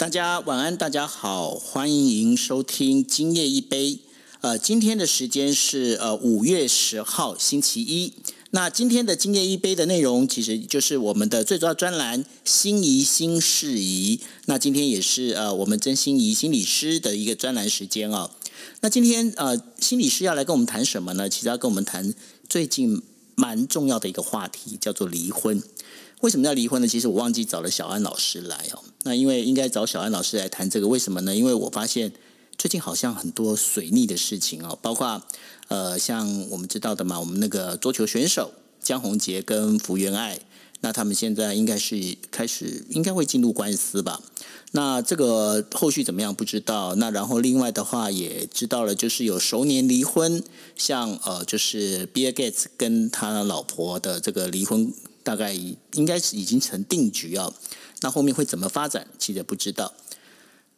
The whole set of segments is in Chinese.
大家晚安，大家好，欢迎收听今夜一杯。呃，今天的时间是呃五月十号星期一。那今天的今夜一杯的内容，其实就是我们的最主要专栏“心仪新事宜”。那今天也是呃我们真心仪心理师的一个专栏时间哦。那今天呃心理师要来跟我们谈什么呢？其实要跟我们谈最近蛮重要的一个话题，叫做离婚。为什么要离婚呢？其实我忘记找了小安老师来哦。那因为应该找小安老师来谈这个，为什么呢？因为我发现最近好像很多水逆的事情哦，包括呃，像我们知道的嘛，我们那个桌球选手江宏杰跟福原爱，那他们现在应该是开始应该会进入官司吧？那这个后续怎么样不知道？那然后另外的话也知道了，就是有熟年离婚，像呃，就是 Bill Gates 跟他老婆的这个离婚。大概应该是已经成定局啊，那后面会怎么发展，其实不知道。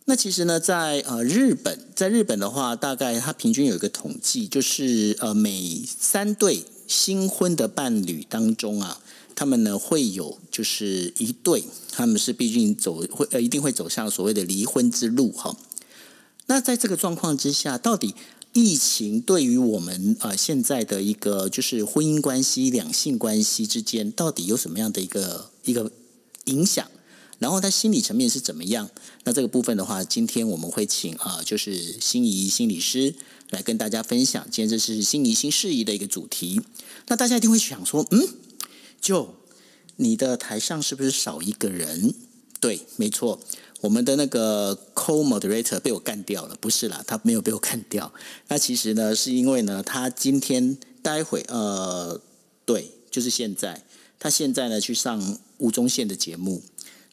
那其实呢，在呃日本，在日本的话，大概它平均有一个统计，就是呃每三对新婚的伴侣当中啊，他们呢会有就是一对，他们是毕竟走会呃一定会走向所谓的离婚之路哈。那在这个状况之下，到底？疫情对于我们啊现在的一个就是婚姻关系、两性关系之间到底有什么样的一个一个影响？然后他心理层面是怎么样？那这个部分的话，今天我们会请啊就是心仪心理师来跟大家分享。今天这是心仪新事宜的一个主题。那大家一定会想说，嗯，就你的台上是不是少一个人？对，没错。我们的那个 co-moderator 被我干掉了，不是啦，他没有被我干掉。那其实呢，是因为呢，他今天待会呃，对，就是现在，他现在呢去上吴宗宪的节目，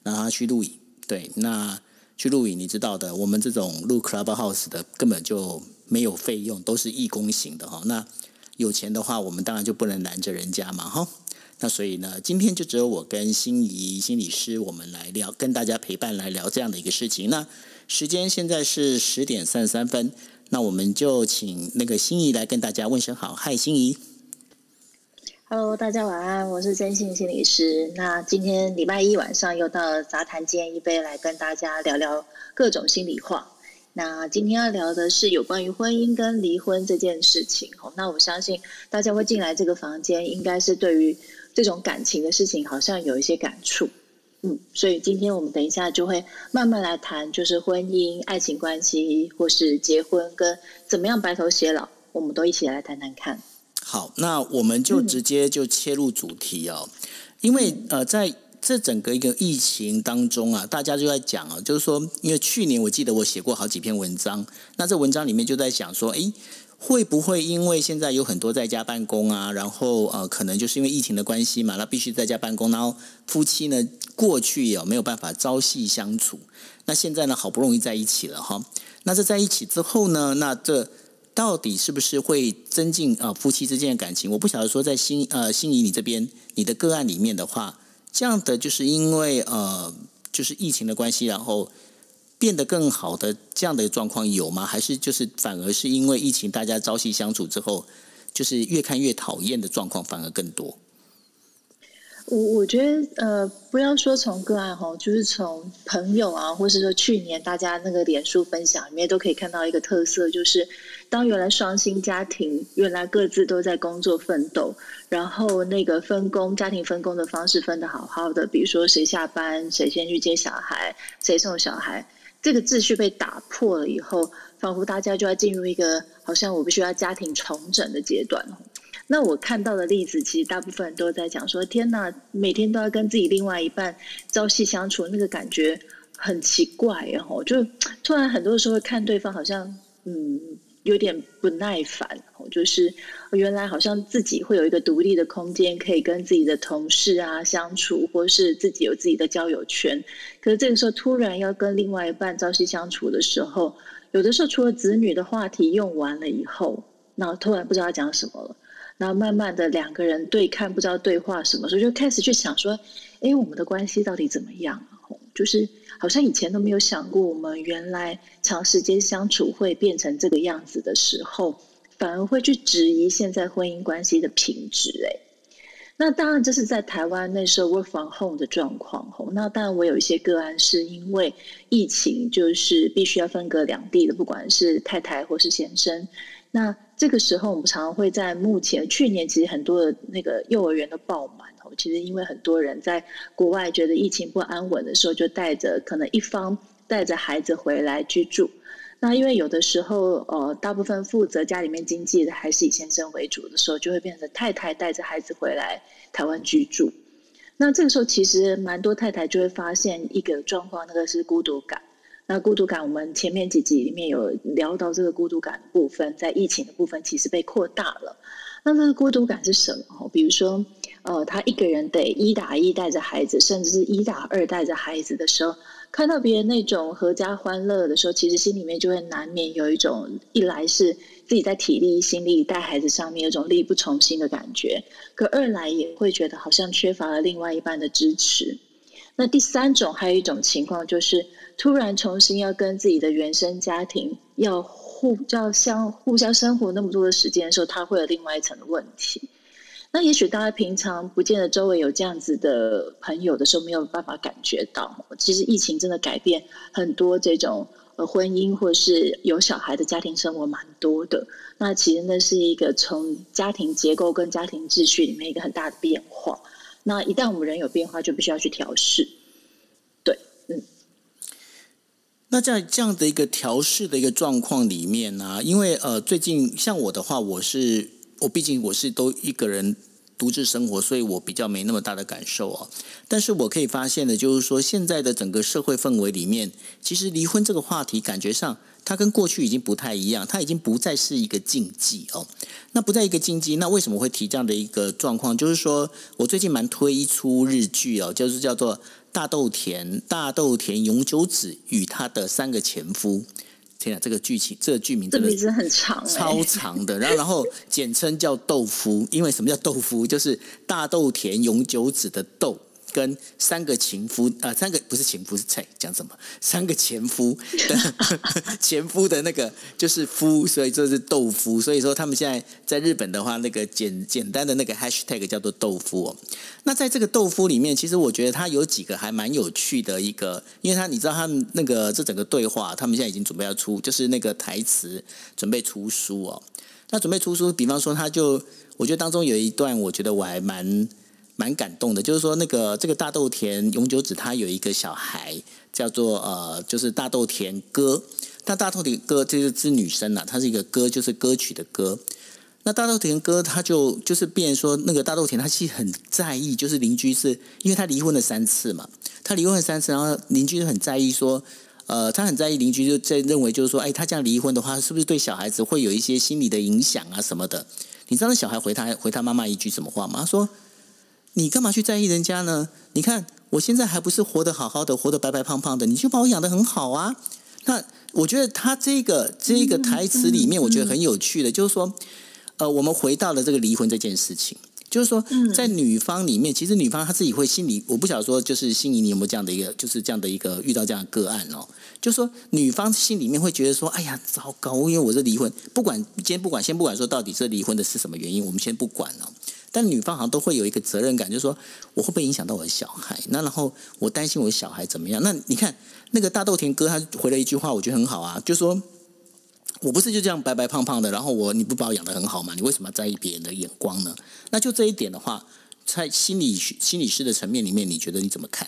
然后他去录影。对，那去录影，你知道的，我们这种录 Clubhouse 的根本就没有费用，都是义工型的哈。那有钱的话，我们当然就不能拦着人家嘛，哈。那所以呢，今天就只有我跟心仪心理师，我们来聊，跟大家陪伴来聊这样的一个事情。那时间现在是十点三十三分，那我们就请那个心仪来跟大家问声好，嗨，心仪。Hello，大家晚安，我是真心心理师。那今天礼拜一晚上又到了杂谈间一杯，来跟大家聊聊各种心里话。那今天要聊的是有关于婚姻跟离婚这件事情。那我相信大家会进来这个房间，应该是对于。这种感情的事情好像有一些感触，嗯，所以今天我们等一下就会慢慢来谈，就是婚姻、爱情关系，或是结婚跟怎么样白头偕老，我们都一起来谈谈看。好，那我们就直接就切入主题哦，因为呃，在这整个一个疫情当中啊，大家就在讲啊，就是说，因为去年我记得我写过好几篇文章，那这文章里面就在讲说，哎。会不会因为现在有很多在家办公啊，然后呃，可能就是因为疫情的关系嘛，那必须在家办公，然后夫妻呢过去也没有办法朝夕相处，那现在呢好不容易在一起了哈，那这在一起之后呢，那这到底是不是会增进啊夫妻之间的感情？我不晓得说在心呃心仪你这边你的个案里面的话，这样的就是因为呃就是疫情的关系，然后。变得更好的这样的状况有吗？还是就是反而是因为疫情，大家朝夕相处之后，就是越看越讨厌的状况反而更多？我我觉得呃，不要说从个案哈，就是从朋友啊，或是说去年大家那个脸书分享里面都可以看到一个特色，就是当原来双薪家庭原来各自都在工作奋斗，然后那个分工家庭分工的方式分的好好的，比如说谁下班谁先去接小孩，谁送小孩。这个秩序被打破了以后，仿佛大家就要进入一个好像我必须要家庭重整的阶段。那我看到的例子，其实大部分人都在讲说：“天哪，每天都要跟自己另外一半朝夕相处，那个感觉很奇怪。”然后就突然很多时候会看对方好像嗯。有点不耐烦，就是原来好像自己会有一个独立的空间，可以跟自己的同事啊相处，或是自己有自己的交友圈。可是这个时候突然要跟另外一半朝夕相处的时候，有的时候除了子女的话题用完了以后，那突然不知道讲什么了，然后慢慢的两个人对看，不知道对话什么时候，就开始去想说，哎，我们的关系到底怎么样？就是。好像以前都没有想过，我们原来长时间相处会变成这个样子的时候，反而会去质疑现在婚姻关系的品质。哎，那当然这是在台湾那时候 work from home 的状况吼。那当然我有一些个案是因为疫情，就是必须要分隔两地的，不管是太太或是先生。那这个时候我们常常会在目前去年其实很多的那个幼儿园都爆满。其实因为很多人在国外觉得疫情不安稳的时候，就带着可能一方带着孩子回来居住。那因为有的时候，呃，大部分负责家里面经济的还是以先生为主的时候，就会变成太太带着孩子回来台湾居住。那这个时候，其实蛮多太太就会发现一个状况，那个是孤独感。那孤独感，我们前面几集里面有聊到这个孤独感的部分，在疫情的部分其实被扩大了。那这个孤独感是什么？比如说，呃，他一个人得一打一带着孩子，甚至是一打二带着孩子的时候。看到别人那种阖家欢乐的时候，其实心里面就会难免有一种，一来是自己在体力、心力带孩子上面有种力不从心的感觉；可二来也会觉得好像缺乏了另外一半的支持。那第三种还有一种情况，就是突然重新要跟自己的原生家庭要互要相互相生活那么多的时间的时候，他会有另外一层的问题。那也许大家平常不见得周围有这样子的朋友的时候，没有办法感觉到。其实疫情真的改变很多这种呃婚姻或是有小孩的家庭生活蛮多的。那其实那是一个从家庭结构跟家庭秩序里面一个很大的变化。那一旦我们人有变化，就必须要去调试。对，嗯。那在这样的一个调试的一个状况里面呢，因为呃最近像我的话，我是。我毕竟我是都一个人独自生活，所以我比较没那么大的感受哦。但是我可以发现的，就是说现在的整个社会氛围里面，其实离婚这个话题，感觉上它跟过去已经不太一样，它已经不再是一个禁忌哦。那不在一个禁忌，那为什么会提这样的一个状况？就是说我最近蛮推一出日剧哦，就是叫做大豆田大豆田永久子与他的三个前夫。天啊，这个剧情，这个剧名，这名字很长，超长的。然后，然后简称叫豆腐，因为什么叫豆腐？就是大豆田永久子的豆。跟三个情夫啊，三个不是情夫是菜，讲什么？三个前夫 前夫的那个就是夫，所以这是豆腐。所以说他们现在在日本的话，那个简简单的那个 hashtag 叫做豆腐。那在这个豆腐里面，其实我觉得它有几个还蛮有趣的一个，因为他你知道他们那个这整个对话，他们现在已经准备要出，就是那个台词准备出书哦。那准备出书，比方说他就我觉得当中有一段，我觉得我还蛮。蛮感动的，就是说那个这个大豆田永久子他有一个小孩叫做呃，就是大豆田歌。那大豆田歌就是是女生呐，她是一个歌，就是歌曲的歌。那大豆田歌他就就是变说那个大豆田他其实很在意，就是邻居是因为他离婚了三次嘛，他离婚了三次，然后邻居很在意说，呃，他很在意邻居就在认为就是说，哎，他这样离婚的话，是不是对小孩子会有一些心理的影响啊什么的？你知道那小孩回他回他妈妈一句什么话吗？他说。你干嘛去在意人家呢？你看我现在还不是活得好好的，活得白白胖胖的，你就把我养得很好啊。那我觉得他这个这个台词里面，我觉得很有趣的，就是说，呃，我们回到了这个离婚这件事情，就是说，在女方里面，其实女方她自己会心里，我不晓得说，就是心仪你有没有这样的一个，就是这样的一个遇到这样的个案哦，就是说女方心里面会觉得说，哎呀，糟糕，因为我这离婚，不管今天不管先不管说到底这离婚的是什么原因，我们先不管了。但女方好像都会有一个责任感，就是说我会不会影响到我的小孩？那然后我担心我的小孩怎么样？那你看那个大豆田哥他回了一句话，我觉得很好啊，就说我不是就这样白白胖胖的，然后我你不把我养的很好吗？你为什么在意别人的眼光呢？那就这一点的话，在心理学心理师的层面里面，你觉得你怎么看？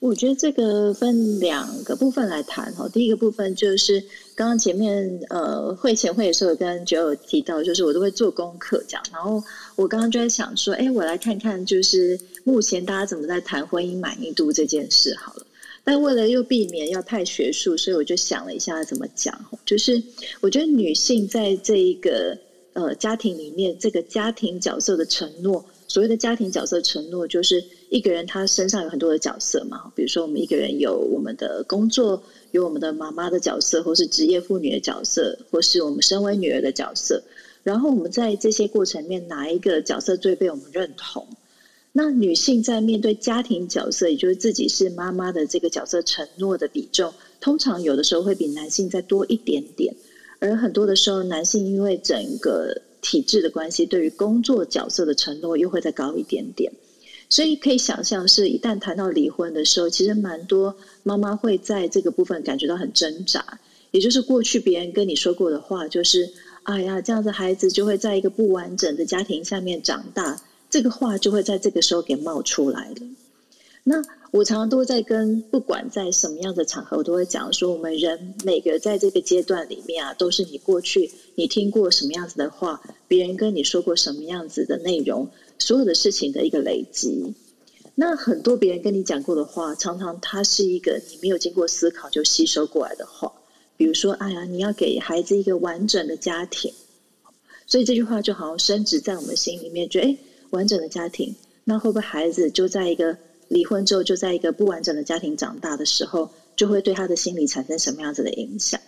我觉得这个分两个部分来谈哈。第一个部分就是刚刚前面呃会前会的时候跟九友提到，就是我都会做功课讲。然后我刚刚就在想说，哎，我来看看就是目前大家怎么在谈婚姻满意度这件事好了。但为了又避免要太学术，所以我就想了一下怎么讲。就是我觉得女性在这一个呃家庭里面，这个家庭角色的承诺。所谓的家庭角色承诺，就是一个人他身上有很多的角色嘛。比如说，我们一个人有我们的工作，有我们的妈妈的角色，或是职业妇女的角色，或是我们身为女儿的角色。然后我们在这些过程里面，哪一个角色最被我们认同？那女性在面对家庭角色，也就是自己是妈妈的这个角色承诺的比重，通常有的时候会比男性再多一点点。而很多的时候，男性因为整个体制的关系，对于工作角色的承诺又会再高一点点。所以可以想象，是一旦谈到离婚的时候，其实蛮多妈妈会在这个部分感觉到很挣扎。也就是过去别人跟你说过的话，就是“哎呀，这样子孩子就会在一个不完整的家庭下面长大”，这个话就会在这个时候给冒出来了。那我常常都在跟不管在什么样的场合，我都会讲说，我们人每个在这个阶段里面啊，都是你过去你听过什么样子的话，别人跟你说过什么样子的内容，所有的事情的一个累积。那很多别人跟你讲过的话，常常它是一个你没有经过思考就吸收过来的话。比如说，哎呀，你要给孩子一个完整的家庭，所以这句话就好像深植在我们心里面，觉得哎，完整的家庭，那会不会孩子就在一个？离婚之后，就在一个不完整的家庭长大的时候，就会对他的心理产生什么样子的影响？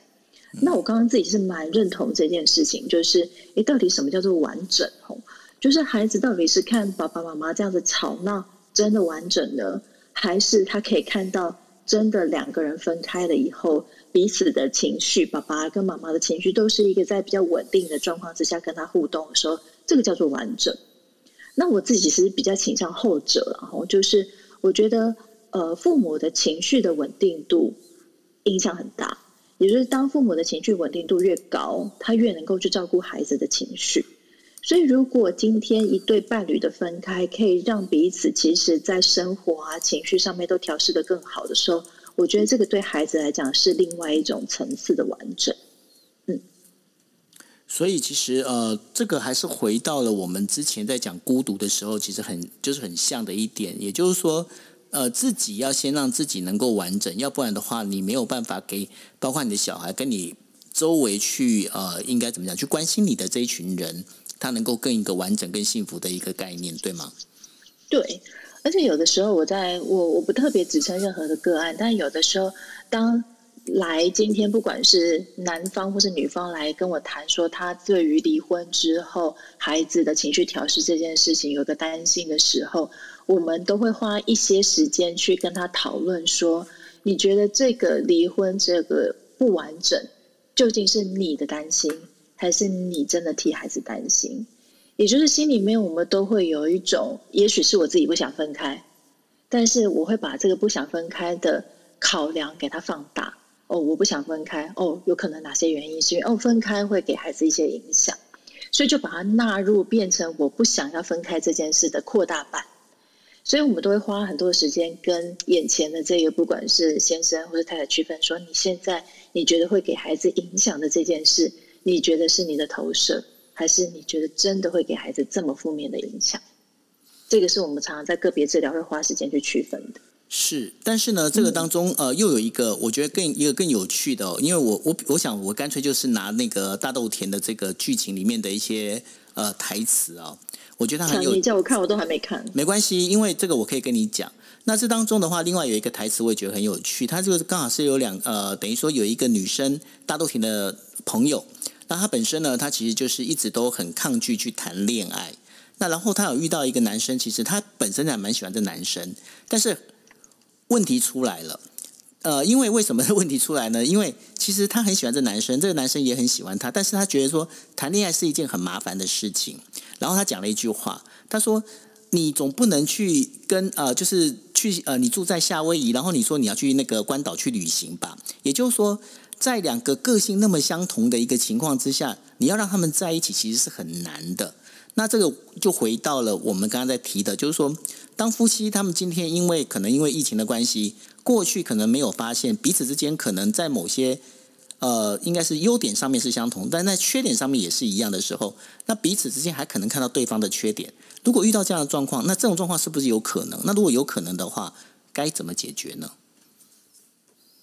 那我刚刚自己是蛮认同这件事情，就是诶，到底什么叫做完整？哦，就是孩子到底是看爸爸妈妈这样子吵闹真的完整呢，还是他可以看到真的两个人分开了以后，彼此的情绪，爸爸跟妈妈的情绪都是一个在比较稳定的状况之下跟他互动的时候，这个叫做完整。那我自己是比较倾向后者，然后就是。我觉得，呃，父母的情绪的稳定度影响很大。也就是当父母的情绪稳定度越高，他越能够去照顾孩子的情绪。所以，如果今天一对伴侣的分开，可以让彼此其实在生活啊、情绪上面都调试的更好的时候，我觉得这个对孩子来讲是另外一种层次的完整。嗯。所以，其实呃，这个还是回到了我们之前在讲孤独的时候，其实很就是很像的一点，也就是说，呃，自己要先让自己能够完整，要不然的话，你没有办法给包括你的小孩跟你周围去呃，应该怎么讲，去关心你的这一群人，他能够更一个完整、更幸福的一个概念，对吗？对，而且有的时候，我在我我不特别指称任何的个案，但有的时候当。来，今天不管是男方或是女方来跟我谈说，他对于离婚之后孩子的情绪调试这件事情有个担心的时候，我们都会花一些时间去跟他讨论说，你觉得这个离婚这个不完整，究竟是你的担心，还是你真的替孩子担心？也就是心里面我们都会有一种，也许是我自己不想分开，但是我会把这个不想分开的考量给他放大。哦，我不想分开。哦，有可能哪些原因是因为哦，分开会给孩子一些影响，所以就把它纳入变成我不想要分开这件事的扩大版。所以我们都会花很多时间跟眼前的这个，不管是先生或者太太区分，说你现在你觉得会给孩子影响的这件事，你觉得是你的投射，还是你觉得真的会给孩子这么负面的影响？这个是我们常常在个别治疗会花时间去区分的。是，但是呢，这个当中呃，又有一个我觉得更一个更有趣的，因为我我我想我干脆就是拿那个大豆田的这个剧情里面的一些呃台词啊，我觉得很有。你叫我看，我都还没看。没关系，因为这个我可以跟你讲。那这当中的话，另外有一个台词我也觉得很有趣，它就是刚好是有两呃，等于说有一个女生大豆田的朋友，那他本身呢，他其实就是一直都很抗拒去谈恋爱。那然后他有遇到一个男生，其实他本身还蛮喜欢这男生，但是。问题出来了，呃，因为为什么问题出来呢？因为其实他很喜欢这男生，这个男生也很喜欢他，但是他觉得说谈恋爱是一件很麻烦的事情。然后他讲了一句话，他说：“你总不能去跟呃，就是去呃，你住在夏威夷，然后你说你要去那个关岛去旅行吧？也就是说，在两个个性那么相同的一个情况之下，你要让他们在一起，其实是很难的。那这个就回到了我们刚刚在提的，就是说。”当夫妻他们今天因为可能因为疫情的关系，过去可能没有发现彼此之间可能在某些呃应该是优点上面是相同，但在缺点上面也是一样的时候，那彼此之间还可能看到对方的缺点。如果遇到这样的状况，那这种状况是不是有可能？那如果有可能的话，该怎么解决呢？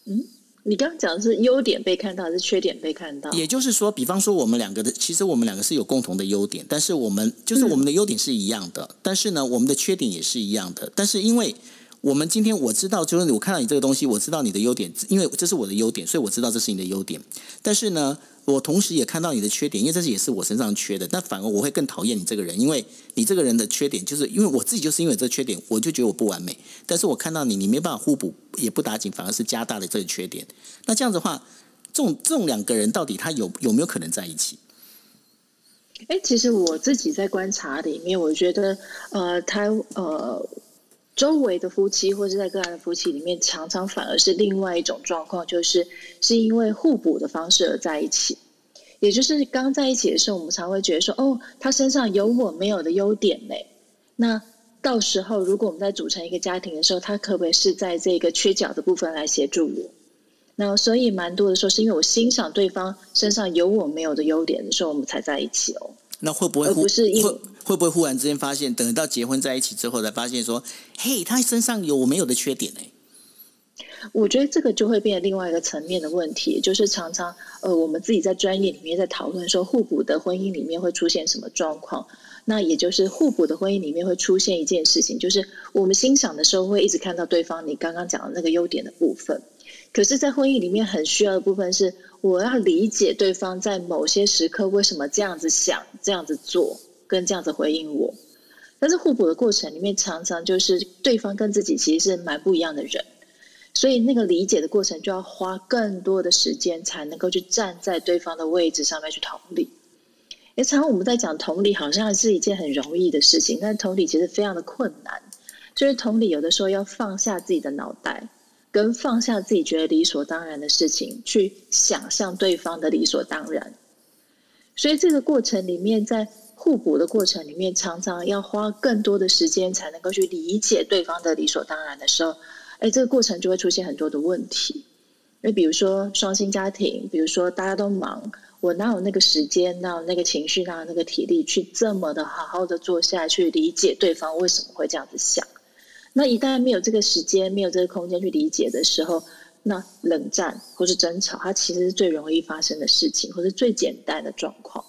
嗯。你刚刚讲的是优点被看到，还是缺点被看到？也就是说，比方说我们两个的，其实我们两个是有共同的优点，但是我们就是我们的优点是一样的，但是呢，我们的缺点也是一样的，但是因为。我们今天我知道，就是我看到你这个东西，我知道你的优点，因为这是我的优点，所以我知道这是你的优点。但是呢，我同时也看到你的缺点，因为这是也是我身上缺的。那反而我会更讨厌你这个人，因为你这个人的缺点，就是因为我自己就是因为这缺点，我就觉得我不完美。但是我看到你，你没办法互补，也不打紧，反而是加大了这个缺点。那这样子的话，这种这种两个人到底他有有没有可能在一起？哎，其实我自己在观察里面，我觉得呃，台呃周围的夫妻或者在个案的夫妻里面，常常反而是另外一种状况，就是是因为互补的方式而在一起。也就是刚在一起的时候，我们常会觉得说，哦，他身上有我没有的优点嘞。那到时候如果我们在组成一个家庭的时候，他可不可以是在这个缺角的部分来协助我？那所以蛮多的时候，是因为我欣赏对方身上有我没有的优点的时候，我们才在一起哦。那会不会不是会会不会忽然之间发现，等到结婚在一起之后，才发现说，嘿，他身上有我没有的缺点呢？我觉得这个就会变成另外一个层面的问题，就是常常呃，我们自己在专业里面在讨论说，互补的婚姻里面会出现什么状况？那也就是互补的婚姻里面会出现一件事情，就是我们欣赏的时候会一直看到对方你刚刚讲的那个优点的部分，可是，在婚姻里面很需要的部分是，我要理解对方在某些时刻为什么这样子想、这样子做、跟这样子回应我。但是互补的过程里面，常常就是对方跟自己其实是蛮不一样的人。所以那个理解的过程就要花更多的时间，才能够去站在对方的位置上面去同理。诶，常常我们在讲同理，好像是一件很容易的事情，但同理其实非常的困难。就是同理，有的时候要放下自己的脑袋，跟放下自己觉得理所当然的事情，去想象对方的理所当然。所以这个过程里面，在互补的过程里面，常常要花更多的时间，才能够去理解对方的理所当然的时候。哎，这个过程就会出现很多的问题，那比如说双薪家庭，比如说大家都忙，我哪有那个时间，哪有那个情绪，哪有那个体力去这么的好好的坐下去理解对方为什么会这样子想？那一旦没有这个时间，没有这个空间去理解的时候，那冷战或是争吵，它其实是最容易发生的事情，或是最简单的状况。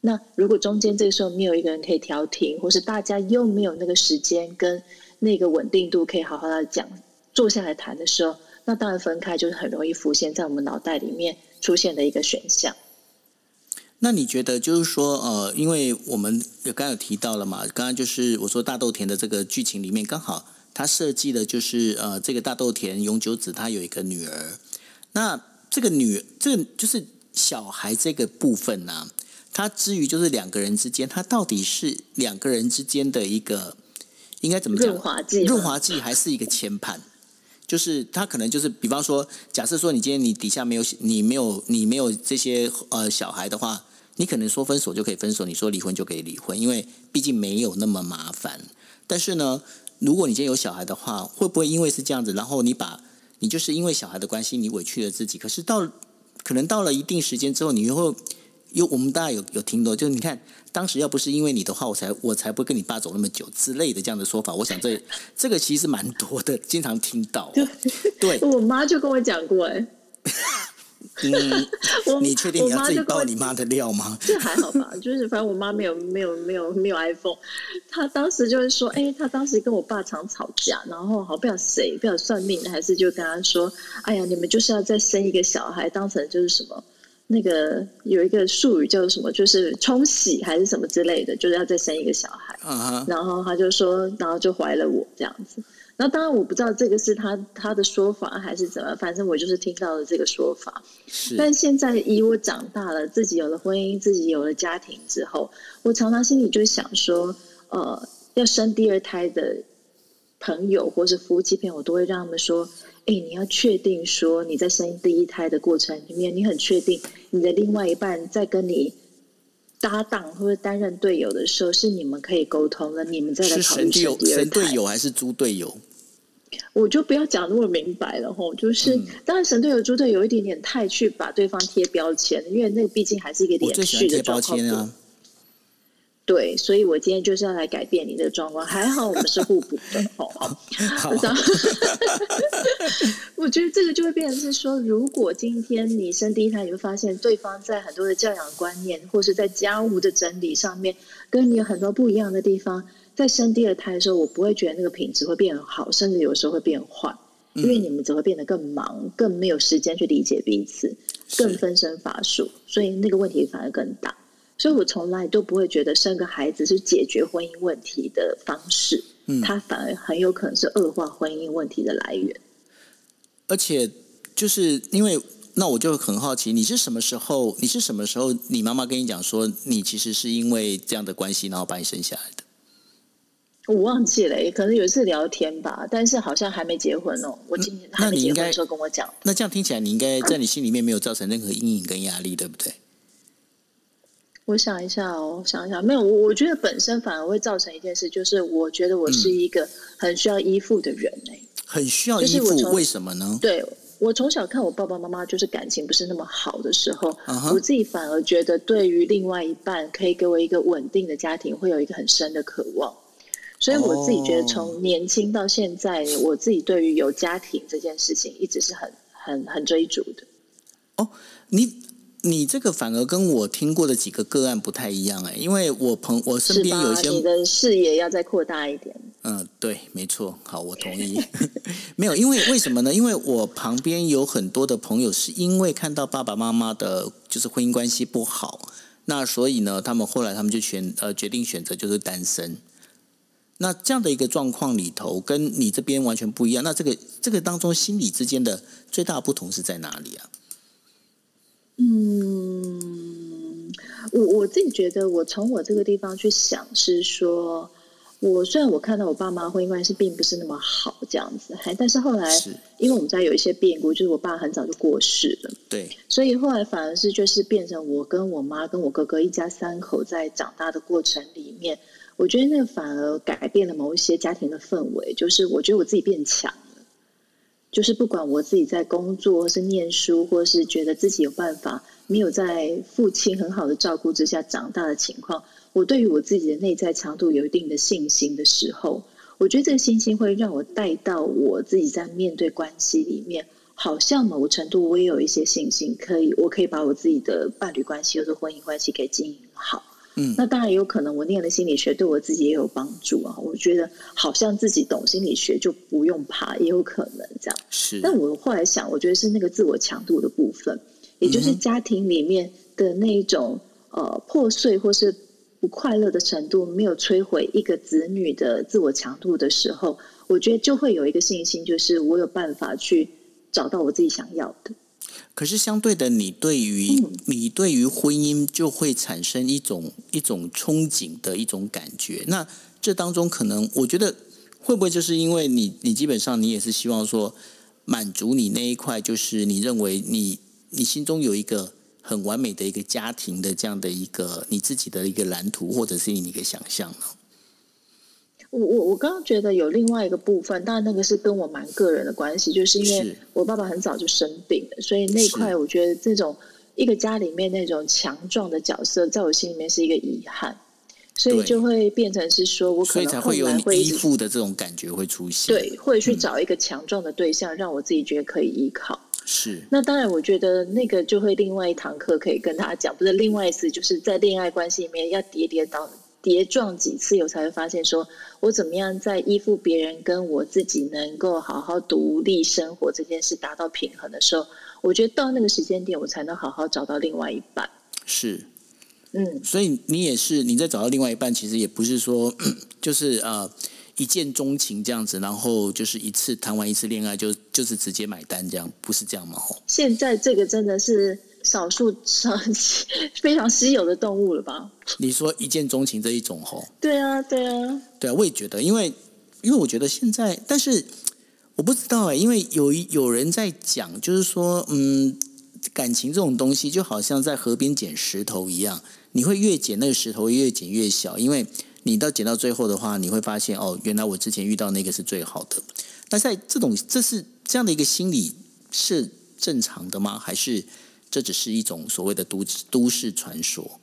那如果中间这个时候没有一个人可以调停，或是大家又没有那个时间跟那个稳定度，可以好好的讲。坐下来谈的时候，那当然分开就是很容易浮现在我们脑袋里面出现的一个选项。那你觉得就是说，呃，因为我们刚刚有提到了嘛，刚刚就是我说大豆田的这个剧情里面，刚好他设计的就是呃，这个大豆田永久子他有一个女儿，那这个女这个就是小孩这个部分呢，他至于就是两个人之间，他到底是两个人之间的一个应该怎么讲？润滑剂，润滑剂还是一个牵绊？就是他可能就是，比方说，假设说你今天你底下没有你没有你没有这些呃小孩的话，你可能说分手就可以分手，你说离婚就可以离婚，因为毕竟没有那么麻烦。但是呢，如果你今天有小孩的话，会不会因为是这样子，然后你把你就是因为小孩的关系，你委屈了自己？可是到可能到了一定时间之后，你又会。有我们大家有有听到，就是你看当时要不是因为你的话，我才我才不会跟你爸走那么久之类的这样的说法。我想这 这个其实蛮多的，经常听到。对，我妈就跟我讲过，哎，嗯，你确定你要自己爆你妈的料吗？这还好吧，就是反正我妈没有没有没有没有 iPhone，她当时就是说，哎，她当时跟我爸常吵架，然后好不晓得谁不晓得算命的，还是就跟他说，哎呀，你们就是要再生一个小孩，当成就是什么。那个有一个术语叫什么，就是冲洗还是什么之类的，就是要再生一个小孩。然后他就说，然后就怀了我这样子。那当然我不知道这个是他他的说法还是怎么，反正我就是听到了这个说法。但现在以我长大了，自己有了婚姻，自己有了家庭之后，我常常心里就想说，呃，要生第二胎的朋友或是夫妻朋友，我都会让他们说。哎，你要确定说你在生第一胎的过程里面，你很确定你的另外一半在跟你搭档或者担任队友的时候，是你们可以沟通的，你们再来考虑生第二胎。神队友还是猪队友？我就不要讲那么明白了吼，就是当然神队友、猪队友有一点点太去把对方贴标签，因为那个毕竟还是一个连续的状况。对，所以我今天就是要来改变你的状况。还好我们是互补的，好好。我觉得这个就会变成是说，如果今天你生第一胎，你会发现对方在很多的教养观念，或是在家务的整理上面，跟你有很多不一样的地方。在生第二胎的时候，我不会觉得那个品质会变好，甚至有时候会变坏，因为你们只会变得更忙，更没有时间去理解彼此，更分身乏术，所以那个问题反而更大。所以我从来都不会觉得生个孩子是解决婚姻问题的方式，嗯，它反而很有可能是恶化婚姻问题的来源。而且就是因为那我就很好奇，你是什么时候？你是什么时候？你妈妈跟你讲说，你其实是因为这样的关系，然后把你生下来的？我忘记了，可能有一次聊天吧，但是好像还没结婚哦。我今年还没结婚的时候跟我讲。那这样听起来，你应该 在你心里面没有造成任何阴影跟压力，对不对？我想一下哦，想一下，没有。我我觉得本身反而会造成一件事，就是我觉得我是一个很需要依附的人哎，很需要依附，为什么呢？对我从小看我爸爸妈妈就是感情不是那么好的时候，我自己反而觉得对于另外一半可以给我一个稳定的家庭，会有一个很深的渴望。所以我自己觉得，从年轻到现在，我自己对于有家庭这件事情，一直是很很很追逐的。哦，你你这个反而跟我听过的几个个案不太一样哎，因为我朋我身边有一些，你的视野要再扩大一点。嗯，对，没错，好，我同意。没有，因为为什么呢？因为我旁边有很多的朋友，是因为看到爸爸妈妈的，就是婚姻关系不好，那所以呢，他们后来他们就选呃决定选择就是单身。那这样的一个状况里头，跟你这边完全不一样。那这个这个当中心理之间的最大不同是在哪里啊？嗯，我我自己觉得，我从我这个地方去想，是说，我虽然我看到我爸妈婚姻关系并不是那么好，这样子，还但是后来，因为我们家有一些变故，就是我爸很早就过世了，对，所以后来反而是就是变成我跟我妈跟我哥哥一家三口在长大的过程里面。我觉得那反而改变了某一些家庭的氛围，就是我觉得我自己变强了，就是不管我自己在工作，或是念书，或是觉得自己有办法，没有在父亲很好的照顾之下长大的情况，我对于我自己的内在强度有一定的信心的时候，我觉得这个信心会让我带到我自己在面对关系里面，好像某程度我也有一些信心，可以我可以把我自己的伴侣关系或者婚姻关系给经营好。那当然也有可能，我念了心理学对我自己也有帮助啊。我觉得好像自己懂心理学就不用怕，也有可能这样。是，但我后来想，我觉得是那个自我强度的部分，也就是家庭里面的那一种呃破碎或是不快乐的程度，没有摧毁一个子女的自我强度的时候，我觉得就会有一个信心，就是我有办法去找到我自己想要的。可是相对的，你对于你对于婚姻就会产生一种一种憧憬的一种感觉。那这当中可能，我觉得会不会就是因为你你基本上你也是希望说满足你那一块，就是你认为你你心中有一个很完美的一个家庭的这样的一个你自己的一个蓝图，或者是你一个想象呢？我我我刚刚觉得有另外一个部分，当然那个是跟我蛮个人的关系，就是因为我爸爸很早就生病了，所以那一块我觉得这种一个家里面那种强壮的角色，在我心里面是一个遗憾，所以就会变成是说我可能会有依附的这种感觉会出现，对，会去找一个强壮的对象，让我自己觉得可以依靠。是，那当然，我觉得那个就会另外一堂课可以跟他讲，不是另外一次，就是在恋爱关系里面要跌跌倒。跌撞几次，我才会发现，说我怎么样在依附别人跟我自己能够好好独立生活这件事达到平衡的时候，我觉得到那个时间点，我才能好好找到另外一半。是，嗯，所以你也是你在找到另外一半，其实也不是说 就是呃一见钟情这样子，然后就是一次谈完一次恋爱就就是直接买单这样，不是这样吗？现在这个真的是。少数少 非常稀有的动物了吧？你说一见钟情这一种吼？对啊，对啊，对啊，我也觉得，因为因为我觉得现在，但是我不知道哎，因为有有人在讲，就是说，嗯，感情这种东西就好像在河边捡石头一样，你会越捡那个石头越捡越小，因为你到捡到最后的话，你会发现哦，原来我之前遇到那个是最好的。那在这种这是这样的一个心理是正常的吗？还是？这只是一种所谓的都都市传说，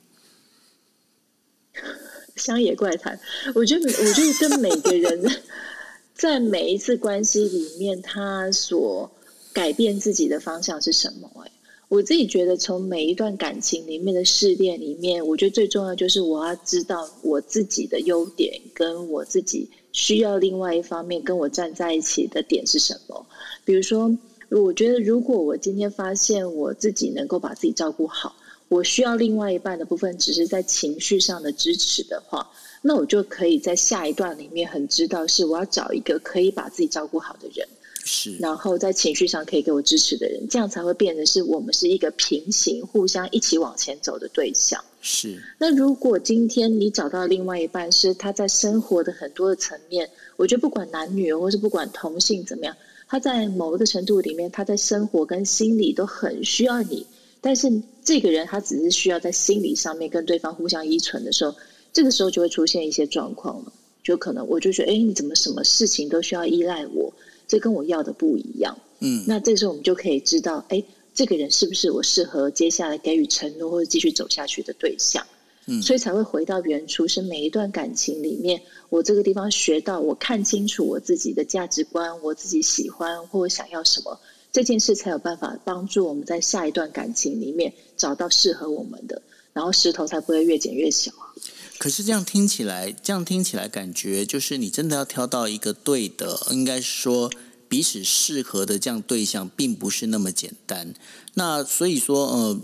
乡野怪谈。我觉得，我觉得跟每个人 在每一次关系里面，他所改变自己的方向是什么？哎，我自己觉得，从每一段感情里面的试炼里面，我觉得最重要就是我要知道我自己的优点，跟我自己需要另外一方面跟我站在一起的点是什么。比如说。我觉得，如果我今天发现我自己能够把自己照顾好，我需要另外一半的部分只是在情绪上的支持的话，那我就可以在下一段里面很知道是我要找一个可以把自己照顾好的人，是，然后在情绪上可以给我支持的人，这样才会变成是我们是一个平行、互相一起往前走的对象。是。那如果今天你找到另外一半，是他在生活的很多的层面，我觉得不管男女，或是不管同性怎么样，他在某一个程度里面，他在生活跟心理都很需要你，但是这个人他只是需要在心理上面跟对方互相依存的时候，这个时候就会出现一些状况了，就可能我就觉得，哎，你怎么什么事情都需要依赖我？这跟我要的不一样，嗯，那这个时候我们就可以知道，哎，这个人是不是我适合接下来给予承诺或者继续走下去的对象，嗯，所以才会回到原初，是每一段感情里面，我这个地方学到，我看清楚我自己的价值观，我自己喜欢或想要什么，这件事才有办法帮助我们在下一段感情里面找到适合我们的，然后石头才不会越剪越小啊。可是这样听起来，这样听起来感觉就是你真的要挑到一个对的，应该说彼此适合的这样对象，并不是那么简单。那所以说，呃，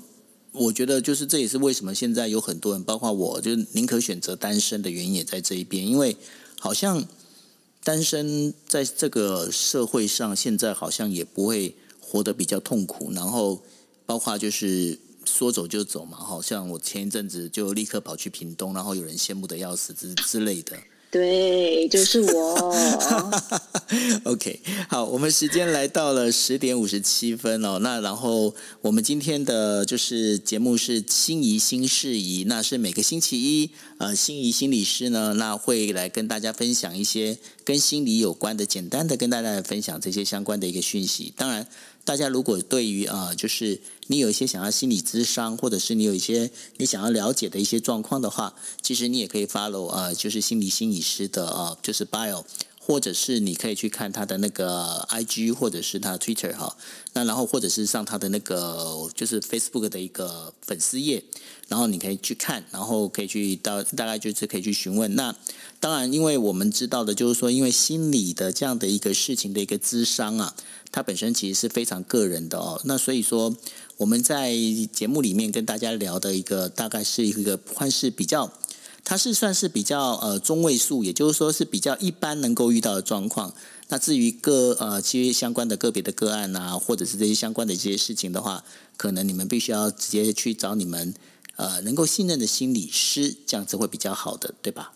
我觉得就是这也是为什么现在有很多人，包括我，就宁可选择单身的原因也在这一边，因为好像单身在这个社会上，现在好像也不会活得比较痛苦，然后包括就是。说走就走嘛，好像我前一阵子就立刻跑去屏东，然后有人羡慕的要死之之类的。对，就是我。OK，好，我们时间来到了十点五十七分哦。那然后我们今天的就是节目是心仪新事宜，那是每个星期一，呃，心仪心理师呢，那会来跟大家分享一些跟心理有关的，简单的跟大家来分享这些相关的一个讯息。当然。大家如果对于啊，就是你有一些想要心理咨商，或者是你有一些你想要了解的一些状况的话，其实你也可以 follow 啊，就是心理心理师的啊，就是 bio，或者是你可以去看他的那个 IG，或者是他的 Twitter 哈，那然后或者是上他的那个就是 Facebook 的一个粉丝页，然后你可以去看，然后可以去到大概就是可以去询问。那当然，因为我们知道的就是说，因为心理的这样的一个事情的一个咨商啊。它本身其实是非常个人的哦，那所以说我们在节目里面跟大家聊的一个大概是一个算是比较，它是算是比较呃中位数，也就是说是比较一般能够遇到的状况。那至于个呃其实相关的个别的个案啊，或者是这些相关的一些事情的话，可能你们必须要直接去找你们呃能够信任的心理师，这样子会比较好的，对吧？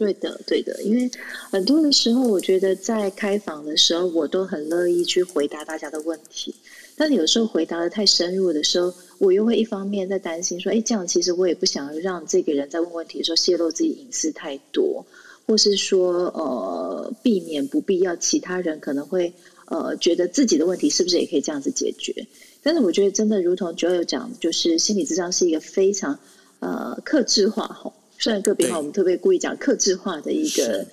对的，对的，因为很多的时候，我觉得在开房的时候，我都很乐意去回答大家的问题。但有时候回答的太深入的时候，我又会一方面在担心说，哎，这样其实我也不想让这个人在问问题的时候泄露自己隐私太多，或是说呃，避免不必要其他人可能会呃觉得自己的问题是不是也可以这样子解决？但是我觉得真的如同 Joel 讲，就是心理智商是一个非常呃克制化吼。虽然个别化，我们特别故意讲克制化的一个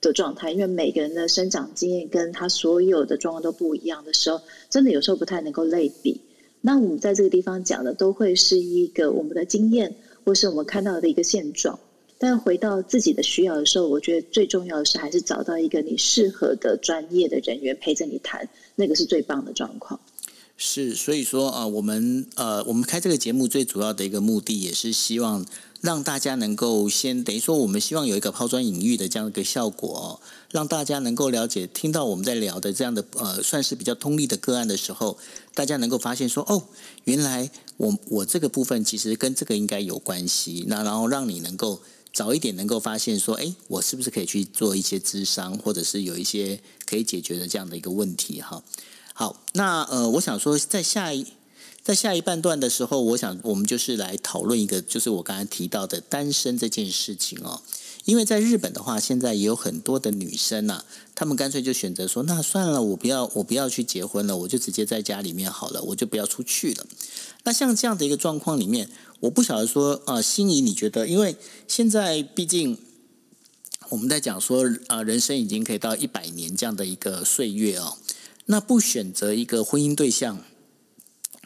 的状态，因为每个人的生长经验跟他所有的状况都不一样的时候，真的有时候不太能够类比。那我们在这个地方讲的，都会是一个我们的经验，或是我们看到的一个现状。但回到自己的需要的时候，我觉得最重要的是，还是找到一个你适合的专业的人员陪着你谈，那个是最棒的状况。是，所以说啊，我们呃，我们开这个节目最主要的一个目的，也是希望。让大家能够先等于说，我们希望有一个抛砖引玉的这样一个效果，让大家能够了解，听到我们在聊的这样的呃，算是比较通力的个案的时候，大家能够发现说，哦，原来我我这个部分其实跟这个应该有关系。那然后让你能够早一点能够发现说，哎，我是不是可以去做一些智商，或者是有一些可以解决的这样的一个问题哈。好，那呃，我想说在下一。在下一半段的时候，我想我们就是来讨论一个，就是我刚才提到的单身这件事情哦。因为在日本的话，现在也有很多的女生呐，她们干脆就选择说：“那算了，我不要，我不要去结婚了，我就直接在家里面好了，我就不要出去了。”那像这样的一个状况里面，我不晓得说啊，心仪你觉得？因为现在毕竟我们在讲说啊，人生已经可以到一百年这样的一个岁月哦，那不选择一个婚姻对象。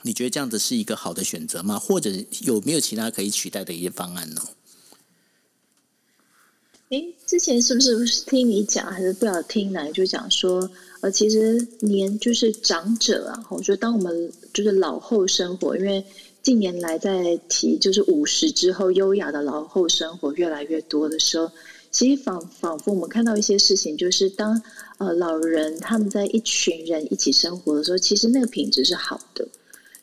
你觉得这样子是一个好的选择吗？或者有没有其他可以取代的一些方案呢？哎，之前是不是不是听你讲，还是不晓听哪？就讲说，呃，其实年就是长者啊，我觉得当我们就是老后生活，因为近年来在提就是五十之后优雅的老后生活越来越多的时候，其实仿仿佛我们看到一些事情，就是当呃老人他们在一群人一起生活的时候，其实那个品质是好的。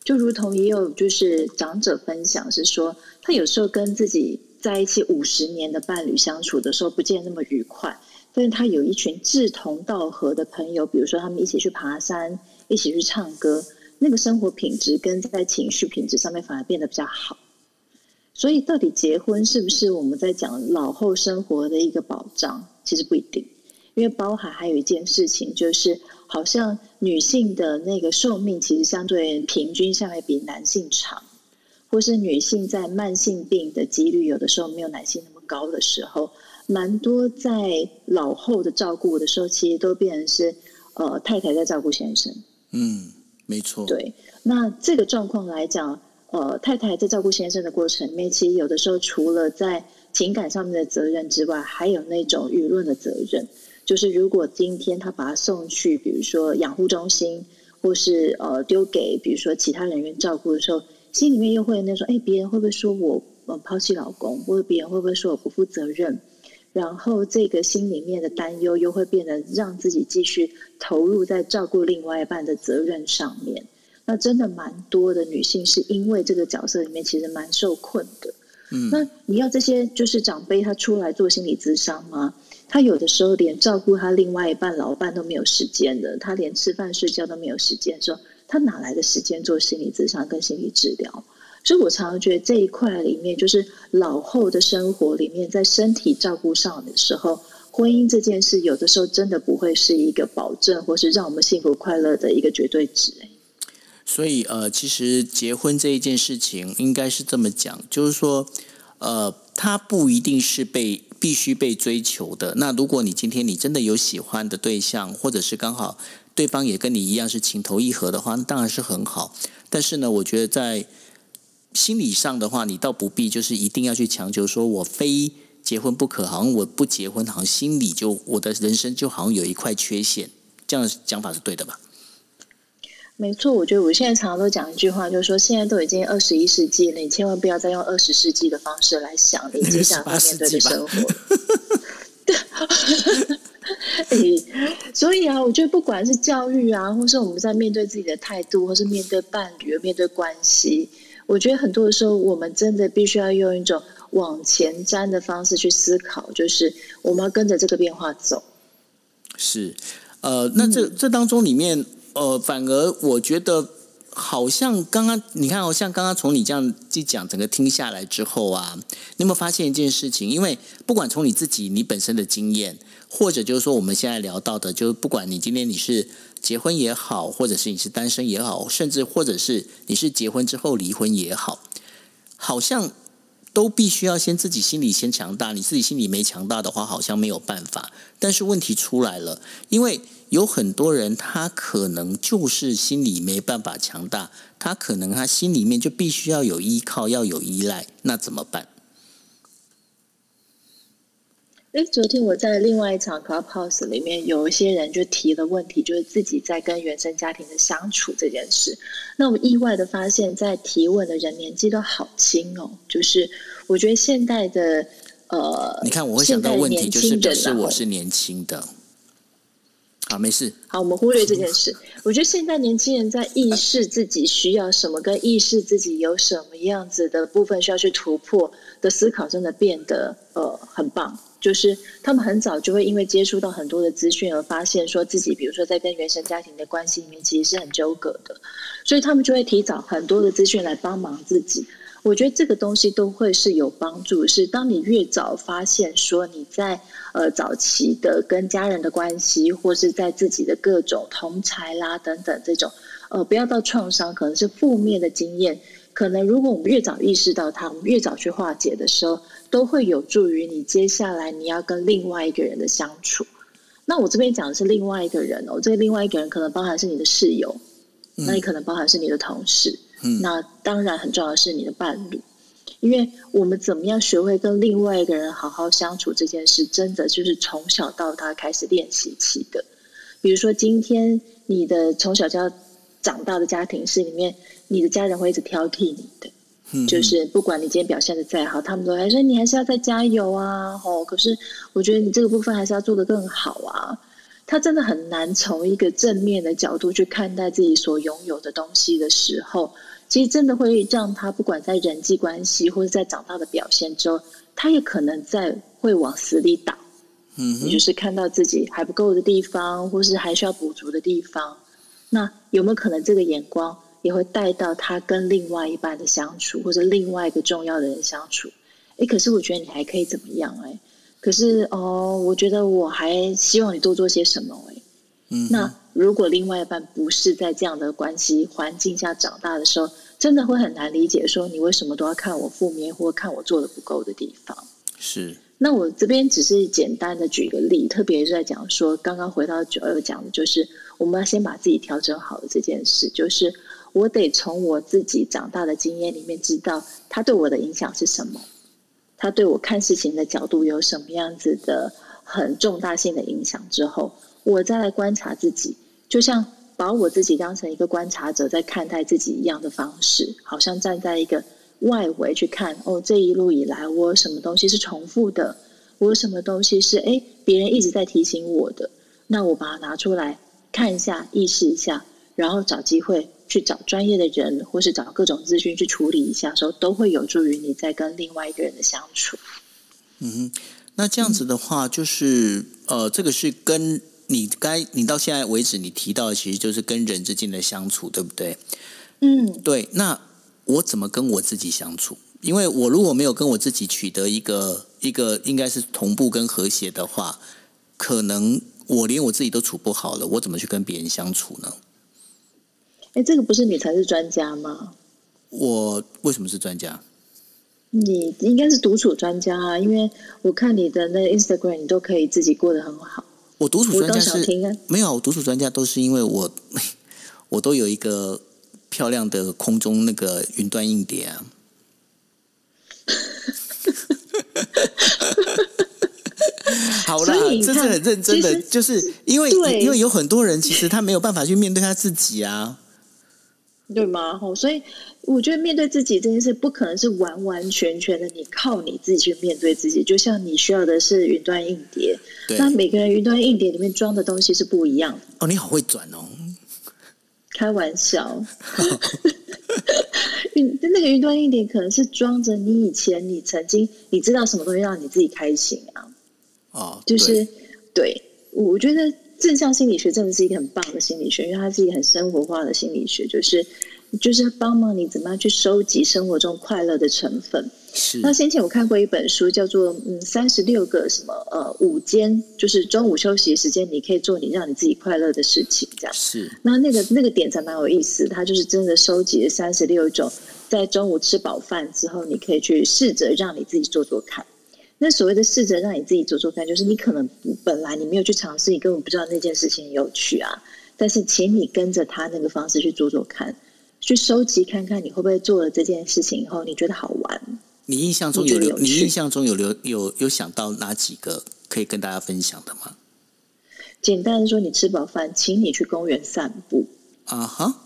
就如同也有就是长者分享是说，他有时候跟自己在一起五十年的伴侣相处的时候，不见那么愉快。但是他有一群志同道合的朋友，比如说他们一起去爬山，一起去唱歌，那个生活品质跟在情绪品质上面反而变得比较好。所以，到底结婚是不是我们在讲老后生活的一个保障？其实不一定，因为包含还有一件事情，就是好像女性的那个寿命其实相对平均下来比男性长，或是女性在慢性病的几率有的时候没有男性那么高的时候。蛮多在老后的照顾的时候，其实都变成是呃太太在照顾先生。嗯，没错。对，那这个状况来讲，呃，太太在照顾先生的过程里面，其实有的时候除了在情感上面的责任之外，还有那种舆论的责任。就是如果今天他把他送去，比如说养护中心，或是呃丢给比如说其他人员照顾的时候，心里面又会那种，哎，别人会不会说我呃抛弃老公，或者别人会不会说我不负责任？然后，这个心里面的担忧又会变得让自己继续投入在照顾另外一半的责任上面。那真的蛮多的女性是因为这个角色里面其实蛮受困的。嗯，那你要这些就是长辈他出来做心理咨商吗？他有的时候连照顾他另外一半老伴都没有时间的，他连吃饭睡觉都没有时间，说他哪来的时间做心理咨商跟心理治疗？所以我常常觉得这一块里面，就是老后的生活里面，在身体照顾上的时候，婚姻这件事，有的时候真的不会是一个保证，或是让我们幸福快乐的一个绝对值。所以，呃，其实结婚这一件事情，应该是这么讲，就是说，呃，它不一定是被必须被追求的。那如果你今天你真的有喜欢的对象，或者是刚好对方也跟你一样是情投意合的话，那当然是很好。但是呢，我觉得在心理上的话，你倒不必就是一定要去强求，说我非结婚不可。好像我不结婚，好像心里就我的人生就好像有一块缺陷。这样讲法是对的吧？没错，我觉得我现在常常都讲一句话，就是说现在都已经二十一世纪了，你千万不要再用二十世纪的方式来想你接下来面对的生活。对所以啊，我觉得不管是教育啊，或是我们在面对自己的态度，或是面对伴侣、面对关系。我觉得很多的时候，我们真的必须要用一种往前瞻的方式去思考，就是我们要跟着这个变化走。是，呃，那这这当中里面，呃，反而我觉得好像刚刚你看，好像刚刚从你这样一讲，整个听下来之后啊，你有没有发现一件事情？因为不管从你自己你本身的经验，或者就是说我们现在聊到的，就是不管你今天你是。结婚也好，或者是你是单身也好，甚至或者是你是结婚之后离婚也好，好像都必须要先自己心里先强大。你自己心里没强大的话，好像没有办法。但是问题出来了，因为有很多人他可能就是心里没办法强大，他可能他心里面就必须要有依靠，要有依赖，那怎么办？哎，昨天我在另外一场 Clubhouse 里面，有一些人就提了问题，就是自己在跟原生家庭的相处这件事。那我意外的发现，在提问的人年纪都好轻哦。就是我觉得现代的呃，你看我会想到问题，就是表示我是年轻的。好，没事。好，我们忽略这件事。我觉得现在年轻人在意识自己需要什么，跟意识自己有什么样子的部分需要去突破的思考，真的变得呃很棒。就是他们很早就会因为接触到很多的资讯而发现，说自己比如说在跟原生家庭的关系里面其实是很纠葛的，所以他们就会提早很多的资讯来帮忙自己。我觉得这个东西都会是有帮助。是当你越早发现说你在呃早期的跟家人的关系，或是在自己的各种同才啦等等这种呃不要到创伤，可能是负面的经验。可能如果我们越早意识到它，我们越早去化解的时候，都会有助于你接下来你要跟另外一个人的相处。那我这边讲的是另外一个人哦，这个另外一个人可能包含是你的室友，那你可能包含是你的同事，那当然很重要的是你的伴侣。因为我们怎么样学会跟另外一个人好好相处这件事，真的就是从小到大开始练习起的。比如说今天你的从小就要长大的家庭是里面。你的家人会一直挑剔你的，就是不管你今天表现的再好，他们都还说你还是要再加油啊！哦，可是我觉得你这个部分还是要做得更好啊。他真的很难从一个正面的角度去看待自己所拥有的东西的时候，其实真的会让他不管在人际关系或者在长大的表现之后，他也可能在会往死里打。嗯，也就是看到自己还不够的地方，或是还需要补足的地方，那有没有可能这个眼光？也会带到他跟另外一半的相处，或者另外一个重要的人相处。哎，可是我觉得你还可以怎么样？哎，可是哦，我觉得我还希望你多做些什么？哎，嗯，那如果另外一半不是在这样的关系环境下长大的时候，真的会很难理解，说你为什么都要看我负面，或看我做的不够的地方。是。那我这边只是简单的举一个例，特别是在讲说，刚刚回到九二讲的就是，我们要先把自己调整好的这件事，就是。我得从我自己长大的经验里面知道他对我的影响是什么，他对我看事情的角度有什么样子的很重大性的影响之后，我再来观察自己，就像把我自己当成一个观察者在看待自己一样的方式，好像站在一个外围去看哦，这一路以来我有什么东西是重复的，我有什么东西是哎别人一直在提醒我的，那我把它拿出来看一下，意识一下，然后找机会。去找专业的人，或是找各种资讯去处理一下，时候都会有助于你在跟另外一个人的相处。嗯哼，那这样子的话，就是呃，这个是跟你该你到现在为止你提到的，其实就是跟人之间的相处，对不对？嗯，对。那我怎么跟我自己相处？因为我如果没有跟我自己取得一个一个应该是同步跟和谐的话，可能我连我自己都处不好了，我怎么去跟别人相处呢？哎，这个不是你才是专家吗？我为什么是专家？你应该是独处专家啊，因为我看你的那 Instagram，你都可以自己过得很好。我独处专家是啊，没有，我独处专家都是因为我 我都有一个漂亮的空中那个云端硬碟啊。好啦，这是很认真的，就是因为因为有很多人其实他没有办法去面对他自己啊。对吗？吼，所以我觉得面对自己这件事，不可能是完完全全的你靠你自己去面对自己。就像你需要的是云端硬碟，那每个人云端硬碟里面装的东西是不一样的。哦，你好会转哦！开玩笑，云那个云端硬碟可能是装着你以前你曾经你知道什么东西让你自己开心啊？哦，就是对，我觉得。正向心理学真的是一个很棒的心理学，因为它是一个很生活化的心理学，就是就是帮忙你怎么样去收集生活中快乐的成分。是。那先前我看过一本书，叫做《嗯三十六个什么呃午间，就是中午休息时间，你可以做你让你自己快乐的事情》这样。是。那那个那个点才蛮有意思，它就是真的收集了三十六种，在中午吃饱饭之后，你可以去试着让你自己做做看。那所谓的试着让你自己做做看，就是你可能本来你没有去尝试，你根本不知道那件事情有趣啊。但是，请你跟着他那个方式去做做看，去收集看看，你会不会做了这件事情以后，你觉得好玩？你印象中有留？你印象中有留有有想到哪几个可以跟大家分享的吗？简单的说，你吃饱饭，请你去公园散步。啊哈。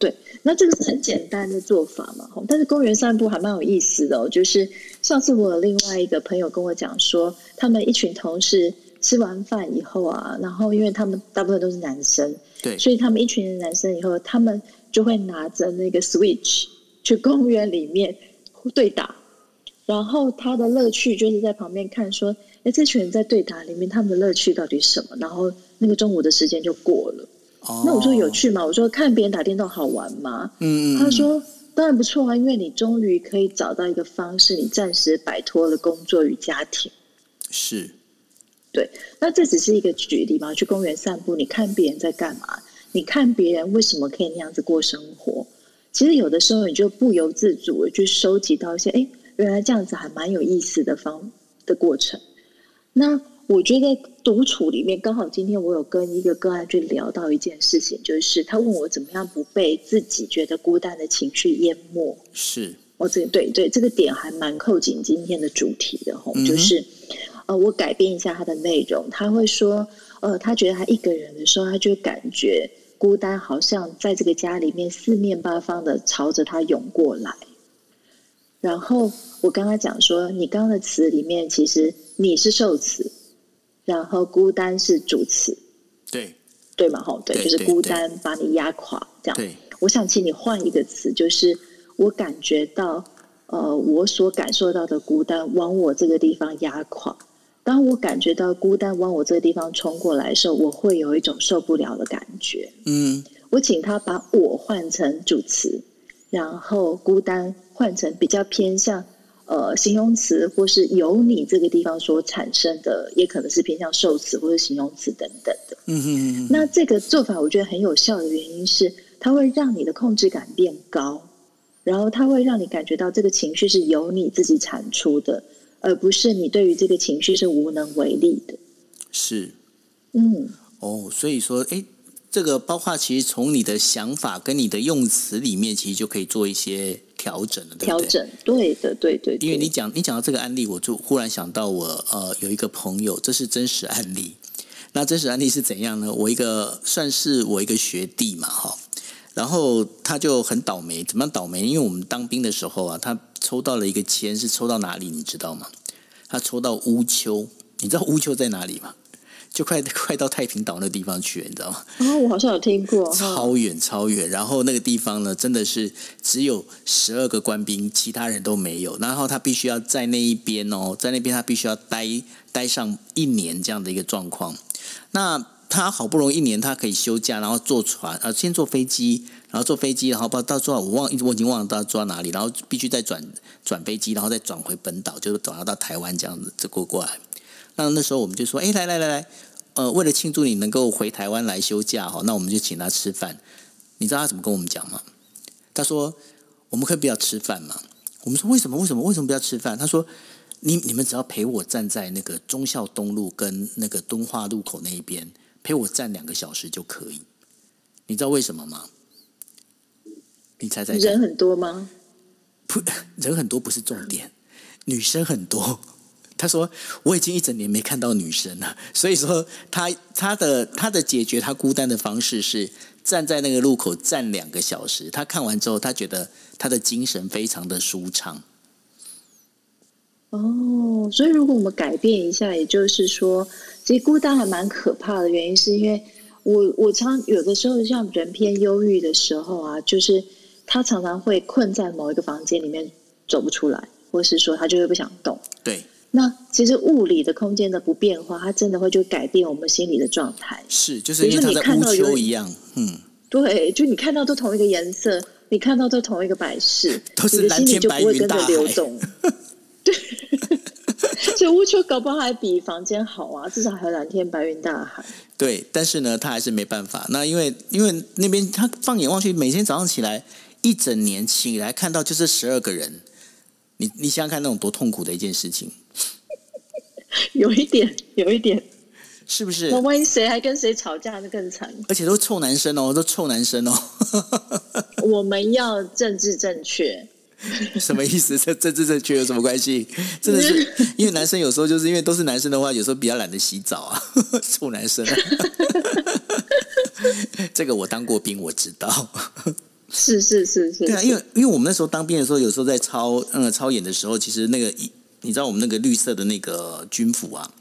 对，那这个是很简单的做法嘛，但是公园散步还蛮有意思的哦。就是上次我有另外一个朋友跟我讲说，他们一群同事吃完饭以后啊，然后因为他们大部分都是男生，对，所以他们一群男生以后，他们就会拿着那个 Switch 去公园里面对打，然后他的乐趣就是在旁边看，说，哎，这群人在对打里面，他们的乐趣到底是什么？然后那个中午的时间就过了。那我说有趣吗？我说看别人打电动好玩吗？嗯嗯。他说当然不错啊，因为你终于可以找到一个方式，你暂时摆脱了工作与家庭。是。对，那这只是一个举例嘛？去公园散步，你看别人在干嘛？你看别人为什么可以那样子过生活？其实有的时候你就不由自主的去收集到一些，哎，原来这样子还蛮有意思的方的过程。那。我觉得独处里面，刚好今天我有跟一个个案去聊到一件事情，就是他问我怎么样不被自己觉得孤单的情绪淹没。是，我这对对这个点还蛮扣紧今天的主题的吼，就是呃，我改变一下他的内容，他会说，呃，他觉得他一个人的时候，他就感觉孤单，好像在这个家里面四面八方的朝着他涌过来。然后我跟他讲说，你刚刚的词里面其实你是受词，然后孤单是主词，对对嘛？吼，对，就是孤单把你压垮这样。对，我想请你换一个词，就是我感觉到，呃，我所感受到的孤单往我这个地方压垮。当我感觉到孤单往我这个地方冲过来的时候，我会有一种受不了的感觉。嗯，我请他把我换成主词，然后孤单换成比较偏向呃形容词，或是由你这个地方所产生的，也可能是偏向受词或者形容词等等的。嗯嗯嗯那这个做法我觉得很有效的原因是，它会让你的控制感变高，然后它会让你感觉到这个情绪是由你自己产出的。而不是你对于这个情绪是无能为力的，是，嗯，哦，所以说，哎，这个包括其实从你的想法跟你的用词里面，其实就可以做一些调整了，对调整，对的，对对。因为你讲你讲到这个案例，我就忽然想到我呃有一个朋友，这是真实案例。那真实案例是怎样呢？我一个算是我一个学弟嘛，哈，然后他就很倒霉，怎么样倒霉？因为我们当兵的时候啊，他。抽到了一个签，是抽到哪里？你知道吗？他抽到乌丘，你知道乌丘在哪里吗？就快 快到太平岛那地方去了，你知道吗？啊，我好像有听过，超远超远。然后那个地方呢，真的是只有十二个官兵，其他人都没有。然后他必须要在那一边哦，在那边他必须要待待上一年这样的一个状况。那他好不容易一年，他可以休假，然后坐船，呃，先坐飞机。然后坐飞机，然后不知道到坐我忘，我已经忘了到坐到哪里。然后必须再转转飞机，然后再转回本岛，就是转到台湾这样子，这过过来。那那时候我们就说：“哎，来来来来，呃，为了庆祝你能够回台湾来休假哈，那我们就请他吃饭。”你知道他怎么跟我们讲吗？他说：“我们可以不要吃饭吗？”我们说：“为什么？为什么？为什么不要吃饭？”他说：“你你们只要陪我站在那个忠孝东路跟那个敦化路口那一边，陪我站两个小时就可以。你知道为什么吗？”你猜猜，人很多吗？不，人很多不是重点，女生很多。他说：“我已经一整年没看到女生了，所以说他他的他的解决他孤单的方式是站在那个路口站两个小时。他看完之后，他觉得他的精神非常的舒畅。哦，所以如果我们改变一下，也就是说，其实孤单还蛮可怕的。原因是因为我我常有的时候像人偏忧郁的时候啊，就是。他常常会困在某一个房间里面走不出来，或是说他就会不想动。对，那其实物理的空间的不变化，它真的会就改变我们心理的状态。是，就是因为它在乌丘一样，嗯，对，就你看到都同一个颜色，你看到都同一个摆饰，都是蓝天白云大海。对，所以乌丘搞不好还比房间好啊，至少还有蓝天白云大海。对，但是呢，他还是没办法。那因为因为那边他放眼望去，每天早上起来。一整年起来看到就是十二个人，你你想想看那种多痛苦的一件事情，有一点，有一点，是不是？那万一谁还跟谁吵架，那更惨。而且都臭男生哦，都臭男生哦。我们要政治正确，什么意思？这政治正确有什么关系？真的是因为男生有时候就是因为都是男生的话，有时候比较懒得洗澡啊，臭男生。这个我当过兵，我知道。是是是是，对啊，因为因为我们那时候当兵的时候，有时候在操呃操演的时候，其实那个一你知道我们那个绿色的那个军服啊，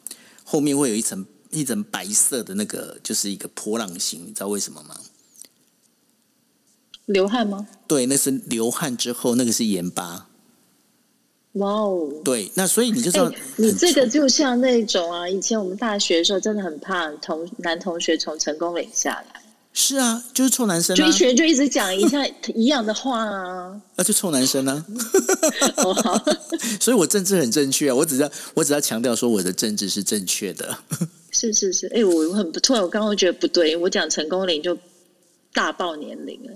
后面会有一层一层白色的那个，就是一个波浪形，你知道为什么吗？流汗吗？对，那是流汗之后，那个是盐巴。哇哦！对，那所以你就知道，你这个就像那种啊，以前我们大学的时候，真的很怕同男同学从成功岭下来。是啊，就是臭男生，就一群人就一直讲一下 一样的话啊。那就臭男生呢？所以，我政治很正确啊。我只要我只要强调说，我的政治是正确的。是是是，哎，我很不突然，我刚刚觉得不对，我讲成功龄就大爆年龄了。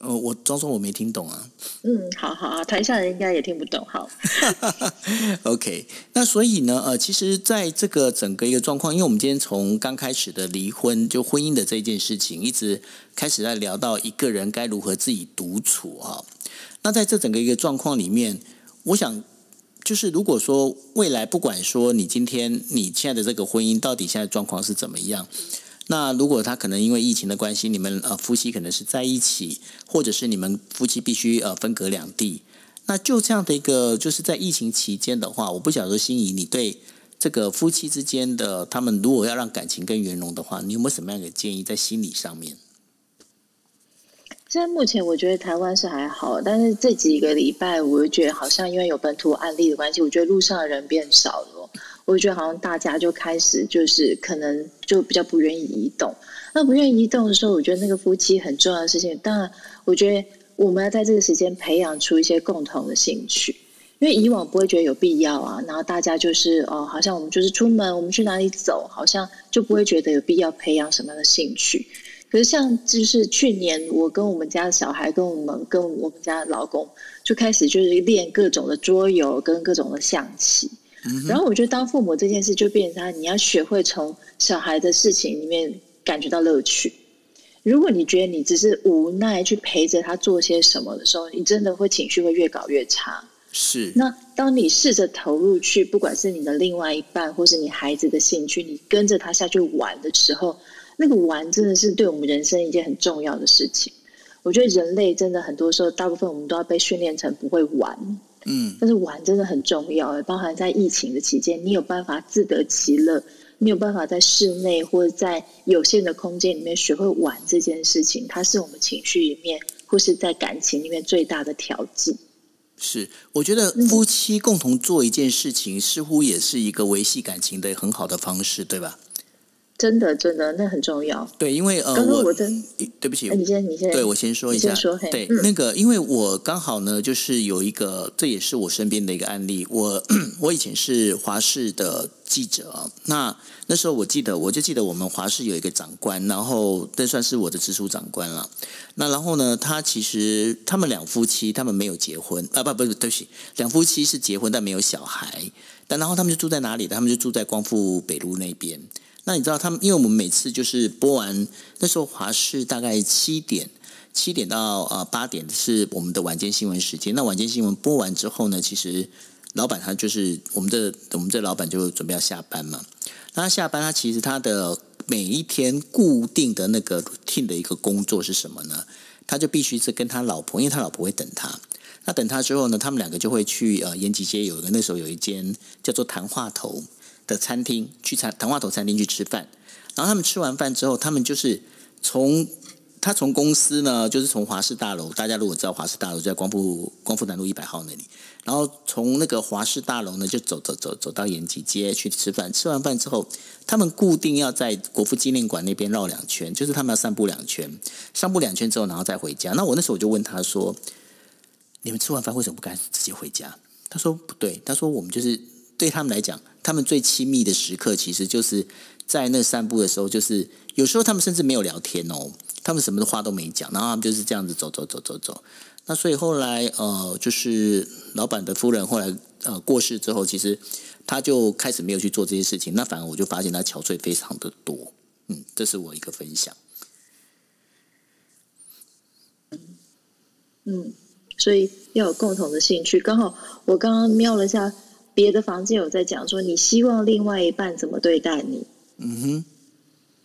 呃，我装作我没听懂啊。嗯，好好啊，台下人应该也听不懂。好，OK。那所以呢，呃，其实在这个整个一个状况，因为我们今天从刚开始的离婚，就婚姻的这件事情，一直开始在聊到一个人该如何自己独处啊。那在这整个一个状况里面，我想，就是如果说未来不管说你今天你现在的这个婚姻到底现在状况是怎么样。那如果他可能因为疫情的关系，你们呃夫妻可能是在一起，或者是你们夫妻必须呃分隔两地，那就这样的一个，就是在疫情期间的话，我不晓得心仪，你对这个夫妻之间的他们如果要让感情更圆融的话，你有没有什么样的建议在心理上面？现在目前我觉得台湾是还好，但是这几个礼拜，我就觉得好像因为有本土案例的关系，我觉得路上的人变少了。我觉得好像大家就开始就是可能就比较不愿意移动。那不愿意移动的时候，我觉得那个夫妻很重要的事情，当然我觉得我们要在这个时间培养出一些共同的兴趣，因为以往不会觉得有必要啊。然后大家就是哦，好像我们就是出门，我们去哪里走，好像就不会觉得有必要培养什么样的兴趣。可是像就是去年，我跟我们家的小孩，跟我们跟我们家的老公，就开始就是练各种的桌游跟各种的象棋。然后我觉得当父母这件事就变成他，你要学会从小孩的事情里面感觉到乐趣。如果你觉得你只是无奈去陪着他做些什么的时候，你真的会情绪会越搞越差。是。那当你试着投入去，不管是你的另外一半，或是你孩子的兴趣，你跟着他下去玩的时候。那个玩真的是对我们人生一件很重要的事情。我觉得人类真的很多时候，大部分我们都要被训练成不会玩。嗯，但是玩真的很重要，包含在疫情的期间，你有办法自得其乐，你有办法在室内或者在有限的空间里面学会玩这件事情，它是我们情绪里面或是在感情里面最大的调剂。是，我觉得夫妻共同做一件事情，似乎也是一个维系感情的很好的方式，对吧？真的，真的，那很重要。对，因为呃，我对不起，你先，你先，对我先说一下。说对，那个，因为我刚好呢，就是有一个，这也是我身边的一个案例。我我以前是华视的记者啊，那那时候我记得，我就记得我们华视有一个长官，然后这算是我的直属长官了。那然后呢，他其实他们两夫妻，他们没有结婚啊，不不不，对不起，两夫妻是结婚但没有小孩，但然后他们就住在哪里？他们就住在光复北路那边。那你知道他们？因为我们每次就是播完那时候华视大概七点七点到呃八点是我们的晚间新闻时间。那晚间新闻播完之后呢，其实老板他就是我们的我们这老板就准备要下班嘛。那他下班，他其实他的每一天固定的那个 team 的一个工作是什么呢？他就必须是跟他老婆，因为他老婆会等他。那等他之后呢，他们两个就会去呃延吉街有一个那时候有一间叫做谈话头。的餐厅去餐谈话头餐厅去吃饭，然后他们吃完饭之后，他们就是从他从公司呢，就是从华氏大楼，大家如果知道华氏大楼在光复光复南路一百号那里，然后从那个华氏大楼呢，就走走走走到延吉街去吃饭。吃完饭之后，他们固定要在国父纪念馆那边绕两圈，就是他们要散步两圈，散步两圈之后，然后再回家。那我那时候我就问他说：“你们吃完饭为什么不敢直接回家？”他说：“不对，他说我们就是对他们来讲。”他们最亲密的时刻，其实就是在那散步的时候，就是有时候他们甚至没有聊天哦，他们什么的话都没讲，然后他们就是这样子走走走走走。那所以后来呃，就是老板的夫人后来呃过世之后，其实他就开始没有去做这些事情。那反而我就发现他憔悴非常的多。嗯，这是我一个分享。嗯，所以要有共同的兴趣。刚好我刚刚瞄了一下。别的房间有在讲说，你希望另外一半怎么对待你？嗯哼，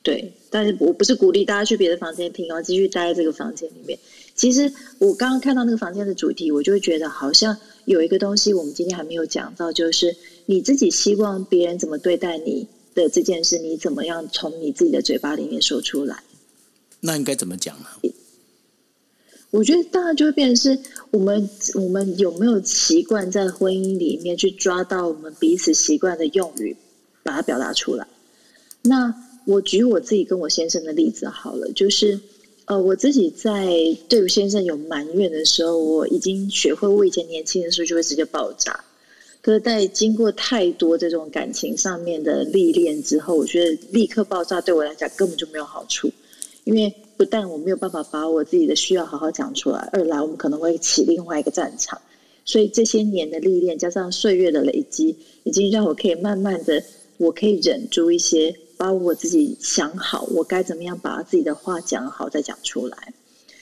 对，但是我不是鼓励大家去别的房间听哦，继续待在这个房间里面。其实我刚刚看到那个房间的主题，我就会觉得好像有一个东西我们今天还没有讲到，就是你自己希望别人怎么对待你的这件事，你怎么样从你自己的嘴巴里面说出来？那应该怎么讲呢？我觉得大家就会变成是我们我们有没有习惯在婚姻里面去抓到我们彼此习惯的用语，把它表达出来。那我举我自己跟我先生的例子好了，就是呃，我自己在对我先生有埋怨的时候，我已经学会我以前年轻的时候就会直接爆炸。可是，在经过太多这种感情上面的历练之后，我觉得立刻爆炸对我来讲根本就没有好处，因为。不但我没有办法把我自己的需要好好讲出来，二来我们可能会起另外一个战场。所以这些年的历练加上岁月的累积，已经让我可以慢慢的，我可以忍住一些，把我自己想好，我该怎么样把自己的话讲好再讲出来。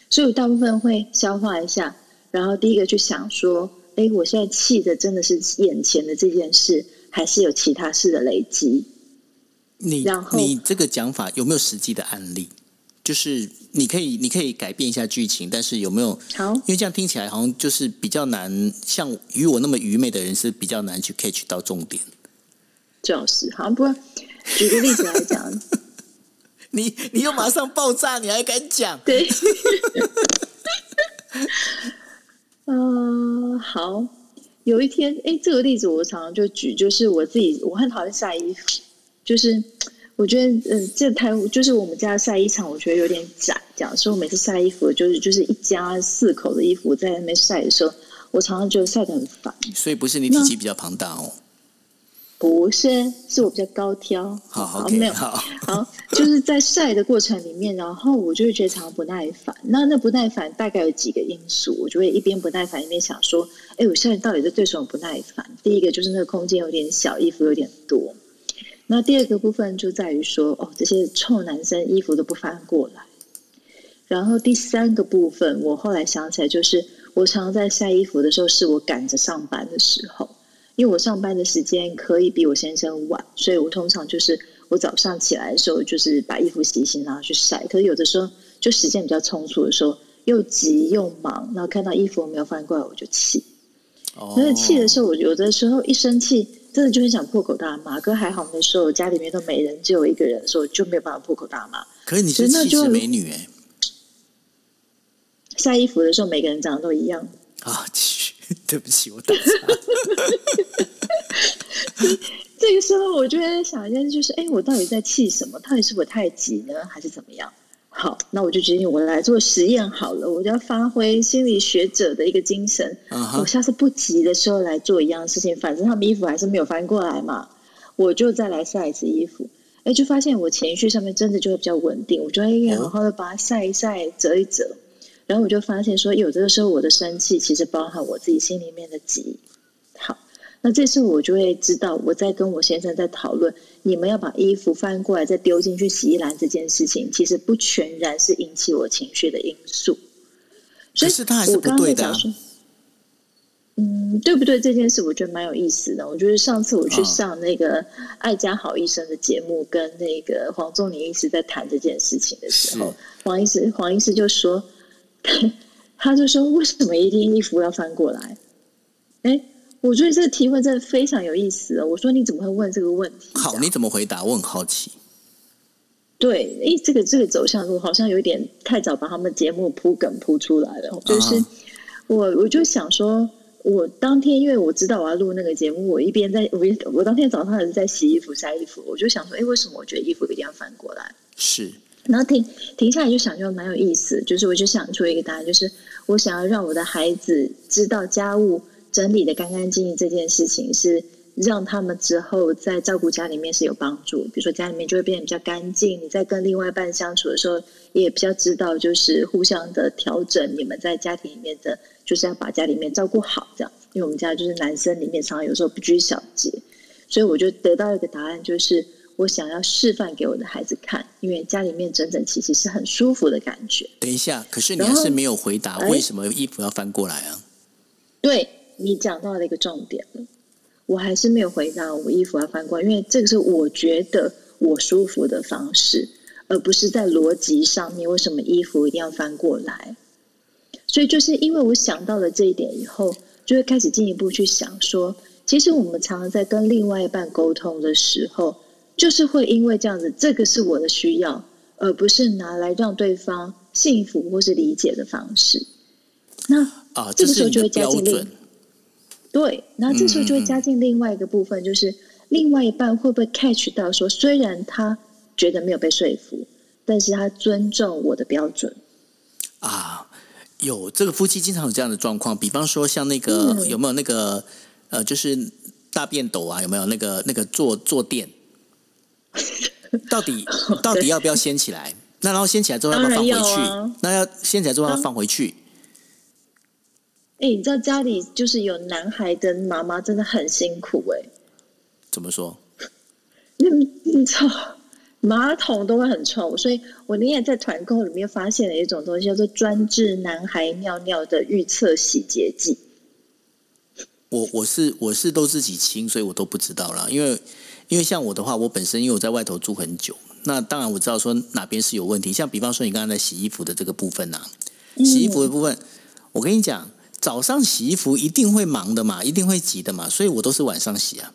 所以我大部分会消化一下，然后第一个去想说，哎，我现在气的真的是眼前的这件事，还是有其他事的累积？你你这个讲法有没有实际的案例？就是你可以你可以改变一下剧情，但是有没有？好，因为这样听起来好像就是比较难，像与我那么愚昧的人是比较难去 catch 到重点。就是好，不过举个例子来讲，你你又马上爆炸，你还敢讲？对，嗯，好。有一天，哎，这个例子我常常就举，就是我自己，我很讨厌晒衣服，就是我觉得，嗯，这台就是我们家晒衣场，我觉得有点窄，这样，所以我每次晒衣服，就是就是一家四口的衣服在那边晒的时候，我常常觉得晒得很烦。所以不是你体积比较庞大哦。不是，是我比较高挑。好，好，没有，好，就是在晒的过程里面，然后我就会觉得常常不耐烦。那那不耐烦大概有几个因素，我就会一边不耐烦一边想说：，哎，我现在到底是对什么不耐烦？第一个就是那个空间有点小，衣服有点多。那第二个部分就在于说，哦，这些臭男生衣服都不翻过来。然后第三个部分，我后来想起来，就是我常常在晒衣服的时候，是我赶着上班的时候。因为我上班的时间可以比我先生晚，所以我通常就是我早上起来的时候，就是把衣服洗一洗，然后去晒。可是有的时候就时间比较匆促的时候，又急又忙，然后看到衣服没有翻过来，我就气。哦。那气的时候，我有的时候一生气，真的就很想破口大骂。哥还好那时候家里面都没人，只有一个人所以，就没有办法破口大骂。可是你是气质美女哎。晒衣服的时候，每个人长得都一样。啊，对不起，我打岔。这个时候，我就在想一件事，就是，哎，我到底在气什么？到底是我太急呢，还是怎么样？好，那我就决定我来做实验好了。我就要发挥心理学者的一个精神，我下次不急的时候来做一样事情，反正他们衣服还是没有翻过来嘛，我就再来晒一次衣服。哎，就发现我情绪上面真的就会比较稳定，我就会好好的把它晒一晒，折一折。然后我就发现说，有这个时候我的生气其实包含我自己心里面的急。好，那这次我就会知道，我在跟我先生在讨论，你们要把衣服翻过来再丢进去洗衣篮这件事情，其实不全然是引起我情绪的因素。所以他还是不对的。嗯，对不对？这件事我觉得蛮有意思的。我觉得上次我去上那个爱家好医生的节目，跟那个黄宗林医师在谈这件事情的时候，黄医师黄医师就说。他就说：“为什么一定衣服要翻过来？”哎，我觉得这个提问真的非常有意思哦。我说：“你怎么会问这个问题？”好，你怎么回答？我很好奇。对，哎，这个这个走向，我好像有点太早把他们节目铺梗铺出来了。就是我，我就想说，我当天因为我知道我要录那个节目，我一边在我我当天早上还是在洗衣服、晒衣服，我就想说：“哎，为什么我觉得衣服一定要翻过来？”是。然后停停下来就想，就蛮有意思。就是我就想出一个答案，就是我想要让我的孩子知道家务整理的干干净净这件事情，是让他们之后在照顾家里面是有帮助。比如说家里面就会变得比较干净，你在跟另外一半相处的时候，也比较知道就是互相的调整。你们在家庭里面的，就是要把家里面照顾好，这样。因为我们家就是男生里面常常有时候不拘小节，所以我就得到一个答案，就是。我想要示范给我的孩子看，因为家里面整整齐齐是很舒服的感觉。等一下，可是你还是没有回答为什么衣服要翻过来啊？对你讲到了一个重点了，我还是没有回答我衣服要翻过来，因为这个是我觉得我舒服的方式，而不是在逻辑上面为什么衣服一定要翻过来。所以就是因为我想到了这一点以后，就会开始进一步去想说，其实我们常常在跟另外一半沟通的时候。就是会因为这样子，这个是我的需要，而不是拿来让对方幸福或是理解的方式。那啊，这个时候就会加进另对，那这时候就会加进另外一个部分，就是另外一半会不会 catch 到说，虽然他觉得没有被说服，但是他尊重我的标准啊。有这个夫妻经常有这样的状况，比方说像那个有没有那个呃，就是大便斗啊，有没有那个那个坐坐垫？到底 到底要不要掀起来？那然后掀起来之后要不要放回去？那要掀起来之后要放回去。哎，你知道家里就是有男孩的妈妈真的很辛苦哎。怎么说？你你操，马桶都会很臭，所以我那天在团购里面发现了一种东西，叫做专治男孩尿尿的预测洗洁剂。我我是我是都自己清，所以我都不知道啦，因为。因为像我的话，我本身因为我在外头住很久，那当然我知道说哪边是有问题，像比方说你刚刚在洗衣服的这个部分呐、洗衣服的部分，我跟你讲，早上洗衣服一定会忙的嘛，一定会急的嘛，所以我都是晚上洗啊。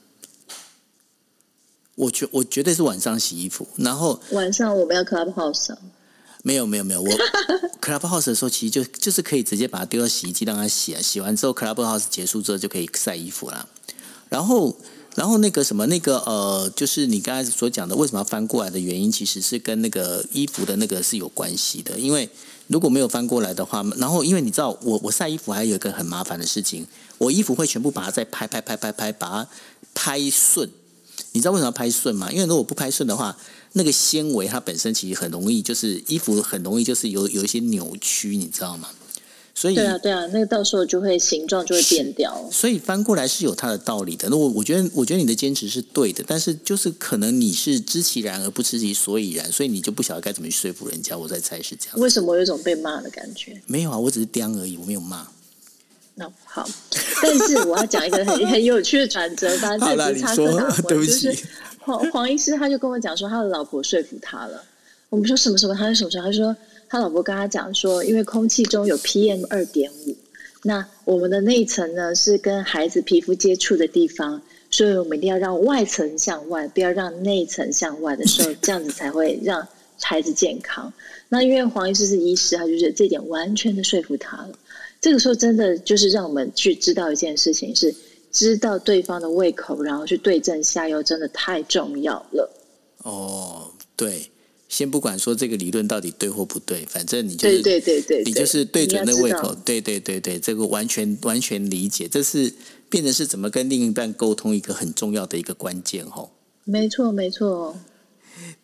我绝我绝对是晚上洗衣服，然后晚上我们要 Clubhouse 啊没有没有没有，我 Clubhouse 的时候其实就就是可以直接把它丢到洗衣机让它洗啊，洗完之后 Clubhouse 结束之后就可以晒衣服啦。然后然后那个什么那个呃，就是你刚才所讲的为什么要翻过来的原因，其实是跟那个衣服的那个是有关系的。因为如果没有翻过来的话，然后因为你知道我我晒衣服还有一个很麻烦的事情，我衣服会全部把它再拍拍拍拍拍，把它拍顺。你知道为什么要拍顺吗？因为如果不拍顺的话，那个纤维它本身其实很容易，就是衣服很容易就是有有一些扭曲，你知道吗？所以对啊对啊，那个到时候就会形状就会变掉。所以翻过来是有它的道理的。那我我觉得，我觉得你的坚持是对的，但是就是可能你是知其然而不知其所以然，所以你就不晓得该怎么去说服人家。我在猜是这样。为什么有一种被骂的感觉？没有啊，我只是刁而已，我没有骂。那好，但是我要讲一个很很有趣的转折，反正好啦这不是插你说科打诨，对不起就是黄黄医师他就跟我讲说，他的老婆说服他了。我们说什么什么，他是什么时候？他说他老婆跟他讲说，因为空气中有 PM 二点五，那我们的内层呢是跟孩子皮肤接触的地方，所以我们一定要让外层向外，不要让内层向外的时候，这样子才会让孩子健康。那因为黄医师是医师，他就觉得这点完全的说服他了。这个时候真的就是让我们去知道一件事情，是知道对方的胃口，然后去对症下药，真的太重要了。哦，对，先不管说这个理论到底对或不对，反正你就是对对对对，你就是对准那胃口，对对对对，这个完全完全理解，这是变成是怎么跟另一半沟通一个很重要的一个关键哦。没错没错。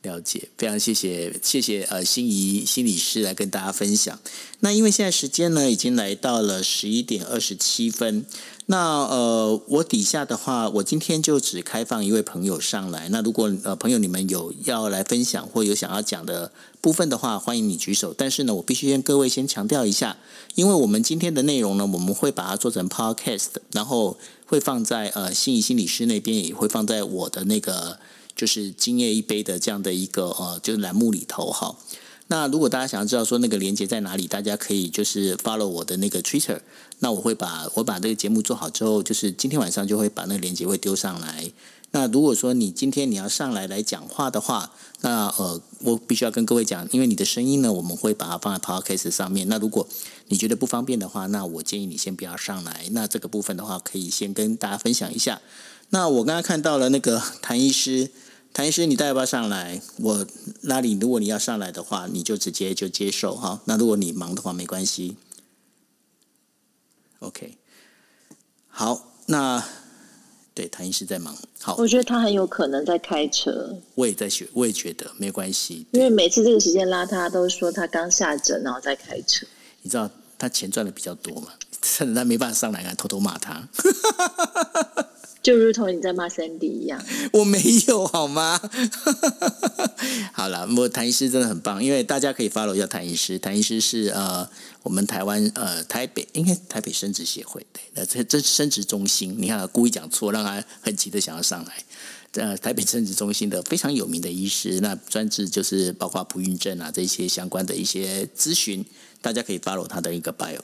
了解，非常谢谢谢谢呃心仪心理师来跟大家分享。那因为现在时间呢已经来到了十一点二十七分，那呃我底下的话，我今天就只开放一位朋友上来。那如果呃朋友你们有要来分享或有想要讲的部分的话，欢迎你举手。但是呢，我必须跟各位先强调一下，因为我们今天的内容呢，我们会把它做成 podcast，然后会放在呃心仪心理师那边，也会放在我的那个。就是今夜一杯的这样的一个呃，就是栏目里头哈。那如果大家想要知道说那个连接在哪里，大家可以就是 follow 我的那个 Twitter。那我会把我把这个节目做好之后，就是今天晚上就会把那个连接会丢上来。那如果说你今天你要上来来讲话的话，那呃，我必须要跟各位讲，因为你的声音呢，我们会把它放在 podcast 上面。那如果你觉得不方便的话，那我建议你先不要上来。那这个部分的话，可以先跟大家分享一下。那我刚刚看到了那个谭医师，谭医师，你待要不要上来？我拉你，如果你要上来的话，你就直接就接受哈。那如果你忙的话，没关系。OK，好，那对谭医师在忙，好，我觉得他很有可能在开车，我也在学，我也觉得没关系。因为每次这个时间拉他，都说他刚下诊，然后在开车。你知道他钱赚的比较多嘛？趁着他没办法上来，还偷偷骂他。就如同你在骂 Sandy 一样，我没有好吗？好了，我谭医师真的很棒，因为大家可以 follow 一下谭医师。谭医师是呃，我们台湾呃台北应该台北生殖协会对，那这这生殖中心，你看故意讲错，让他很急的想要上来。呃，台北生殖中心的非常有名的医师，那专治就是包括不孕症啊这些相关的一些咨询，大家可以 follow 他的一个 bio。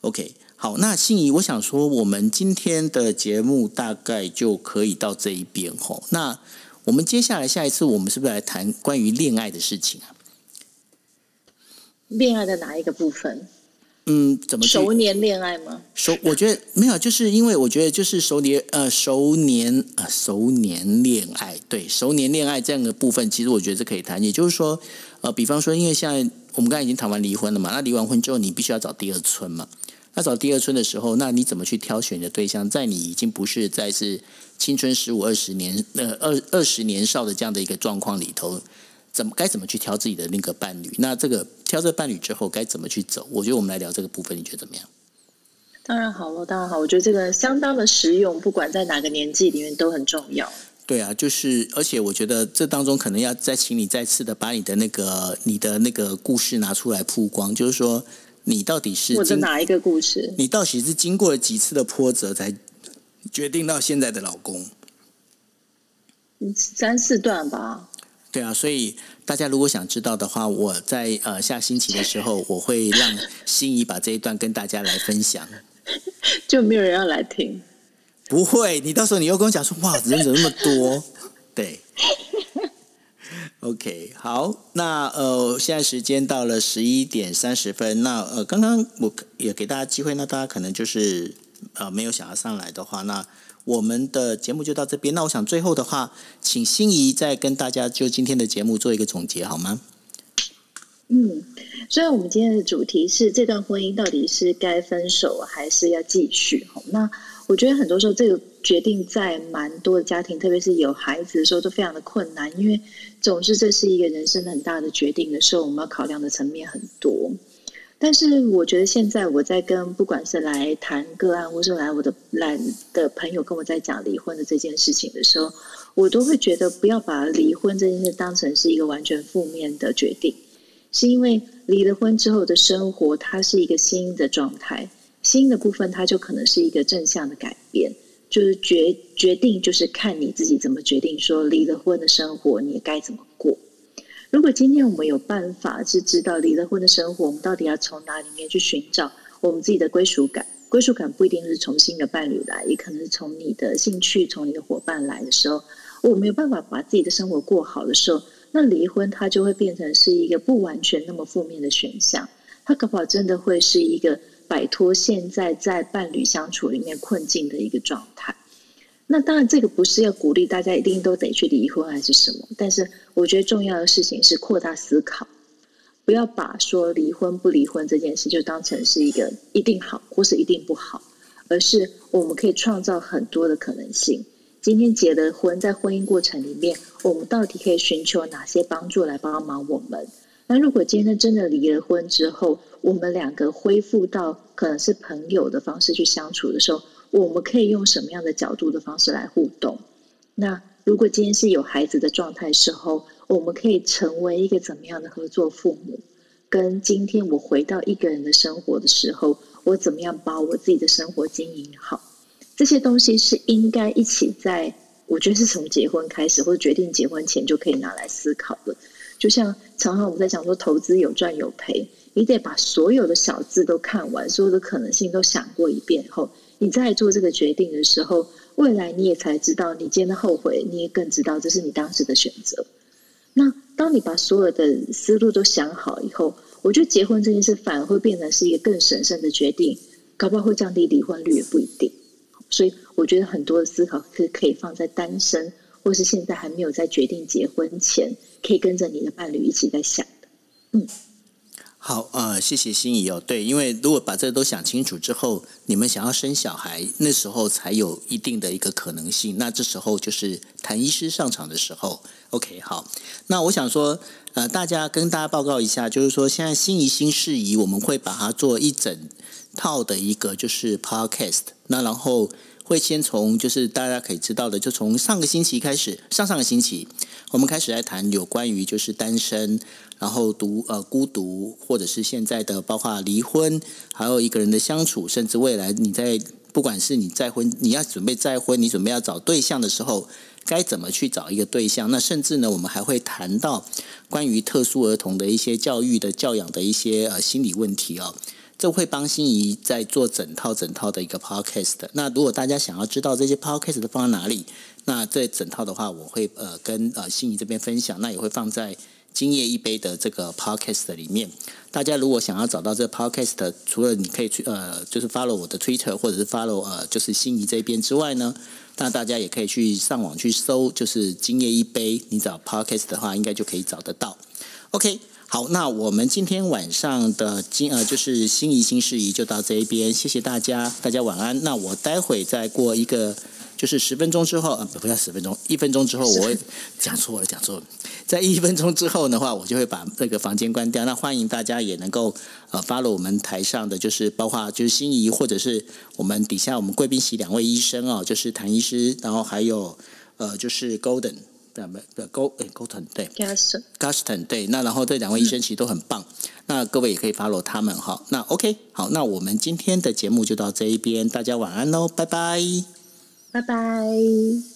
OK，好，那心怡，我想说，我们今天的节目大概就可以到这一边吼。那我们接下来下一次，我们是不是来谈关于恋爱的事情啊？恋爱的哪一个部分？嗯，怎么去熟年恋爱吗？熟？我觉得没有，就是因为我觉得就是熟年呃熟年呃熟年恋爱，对熟年恋爱这样的部分，其实我觉得是可以谈。也就是说，呃，比方说，因为现在我们刚才已经谈完离婚了嘛，那离完婚之后，你必须要找第二春嘛。那找第二春的时候，那你怎么去挑选你的对象？在你已经不是在是青春十五二十年呃二二十年少的这样的一个状况里头，怎么该怎么去挑自己的那个伴侣？那这个挑这个伴侣之后该怎么去走？我觉得我们来聊这个部分，你觉得怎么样？当然好了，当然好，我觉得这个相当的实用，不管在哪个年纪里面都很重要。对啊，就是，而且我觉得这当中可能要再请你再次的把你的那个你的那个故事拿出来曝光，就是说你到底是我的经哪一个故事？你到底是经过了几次的波折才决定到现在的老公？三四段吧。对啊，所以大家如果想知道的话，我在呃下星期的时候，我会让心仪把这一段跟大家来分享。就没有人要来听？不会，你到时候你又跟我讲说，哇，人怎么那么多？对。OK，好，那呃，现在时间到了十一点三十分。那呃，刚刚我也给大家机会，那大家可能就是呃没有想要上来的话，那我们的节目就到这边。那我想最后的话，请心仪再跟大家就今天的节目做一个总结，好吗？嗯，虽然我们今天的主题是这段婚姻到底是该分手还是要继续，那我觉得很多时候这个决定在蛮多的家庭，特别是有孩子的时候都非常的困难，因为总是这是一个人生很大的决定的时候，我们要考量的层面很多。但是我觉得现在我在跟不管是来谈个案，或是来我的来的朋友跟我在讲离婚的这件事情的时候，我都会觉得不要把离婚这件事当成是一个完全负面的决定。是因为离了婚之后的生活，它是一个新的状态，新的部分它就可能是一个正向的改变，就是决决定就是看你自己怎么决定，说离了婚的生活你该怎么过。如果今天我们有办法是知道离了婚的生活，我们到底要从哪里面去寻找我们自己的归属感？归属感不一定是从新的伴侣来，也可能是从你的兴趣、从你的伙伴来的时候，我没有办法把自己的生活过好的时候。那离婚，它就会变成是一个不完全那么负面的选项，它可否真的会是一个摆脱现在在伴侣相处里面困境的一个状态。那当然，这个不是要鼓励大家一定都得去离婚还是什么，但是我觉得重要的事情是扩大思考，不要把说离婚不离婚这件事就当成是一个一定好或是一定不好，而是我们可以创造很多的可能性。今天结了婚，在婚姻过程里面，我们到底可以寻求哪些帮助来帮忙我们？那如果今天真的离了婚之后，我们两个恢复到可能是朋友的方式去相处的时候，我们可以用什么样的角度的方式来互动？那如果今天是有孩子的状态时候，我们可以成为一个怎么样的合作父母？跟今天我回到一个人的生活的时候，我怎么样把我自己的生活经营好？这些东西是应该一起在，我觉得是从结婚开始或者决定结婚前就可以拿来思考的。就像常常我们在讲说投资有赚有赔，你得把所有的小字都看完，所有的可能性都想过一遍后，你再做这个决定的时候，未来你也才知道你今天的后悔，你也更知道这是你当时的选择。那当你把所有的思路都想好以后，我觉得结婚这件事反而会变成是一个更审慎的决定，搞不好会降低离婚率也不一定。所以我觉得很多的思考是可以放在单身，或是现在还没有在决定结婚前，可以跟着你的伴侣一起在想的。嗯，好，呃，谢谢心仪哦。对，因为如果把这都想清楚之后，你们想要生小孩，那时候才有一定的一个可能性。那这时候就是谭医师上场的时候。OK，好，那我想说，呃，大家跟大家报告一下，就是说现在心仪新事宜，我们会把它做一整套的一个就是 Podcast。那然后会先从就是大家可以知道的，就从上个星期开始，上上个星期我们开始来谈有关于就是单身，然后独呃孤独，或者是现在的包括离婚，还有一个人的相处，甚至未来你在不管是你再婚，你要准备再婚，你准备要找对象的时候，该怎么去找一个对象？那甚至呢，我们还会谈到关于特殊儿童的一些教育的教养的一些呃心理问题哦。这会帮心仪在做整套整套的一个 podcast。那如果大家想要知道这些 podcast 都放在哪里，那这整套的话，我会呃跟呃心仪这边分享，那也会放在今夜一杯的这个 podcast 里面。大家如果想要找到这 podcast，除了你可以去呃就是 follow 我的 Twitter 或者是 follow 呃就是心仪这边之外呢，那大家也可以去上网去搜，就是今夜一杯，你找 podcast 的话，应该就可以找得到。OK。好，那我们今天晚上的今呃就是心仪新事宜就到这一边，谢谢大家，大家晚安。那我待会再过一个就是十分钟之后，呃不不要十分钟，一分钟之后我会讲错了，讲错了，在一分钟之后的话，我就会把这个房间关掉。那欢迎大家也能够呃发了我们台上的就是包括就是心仪或者是我们底下我们贵宾席两位医生哦，就是谭医师，然后还有呃就是 Golden。对，没对，Go 哎，Golden 对，Gaston 对，那然后这两位医生其实都很棒，那各位也可以 follow 他们哈。那 OK，好，那我们今天的节目就到这一边，大家晚安喽，拜拜，拜拜。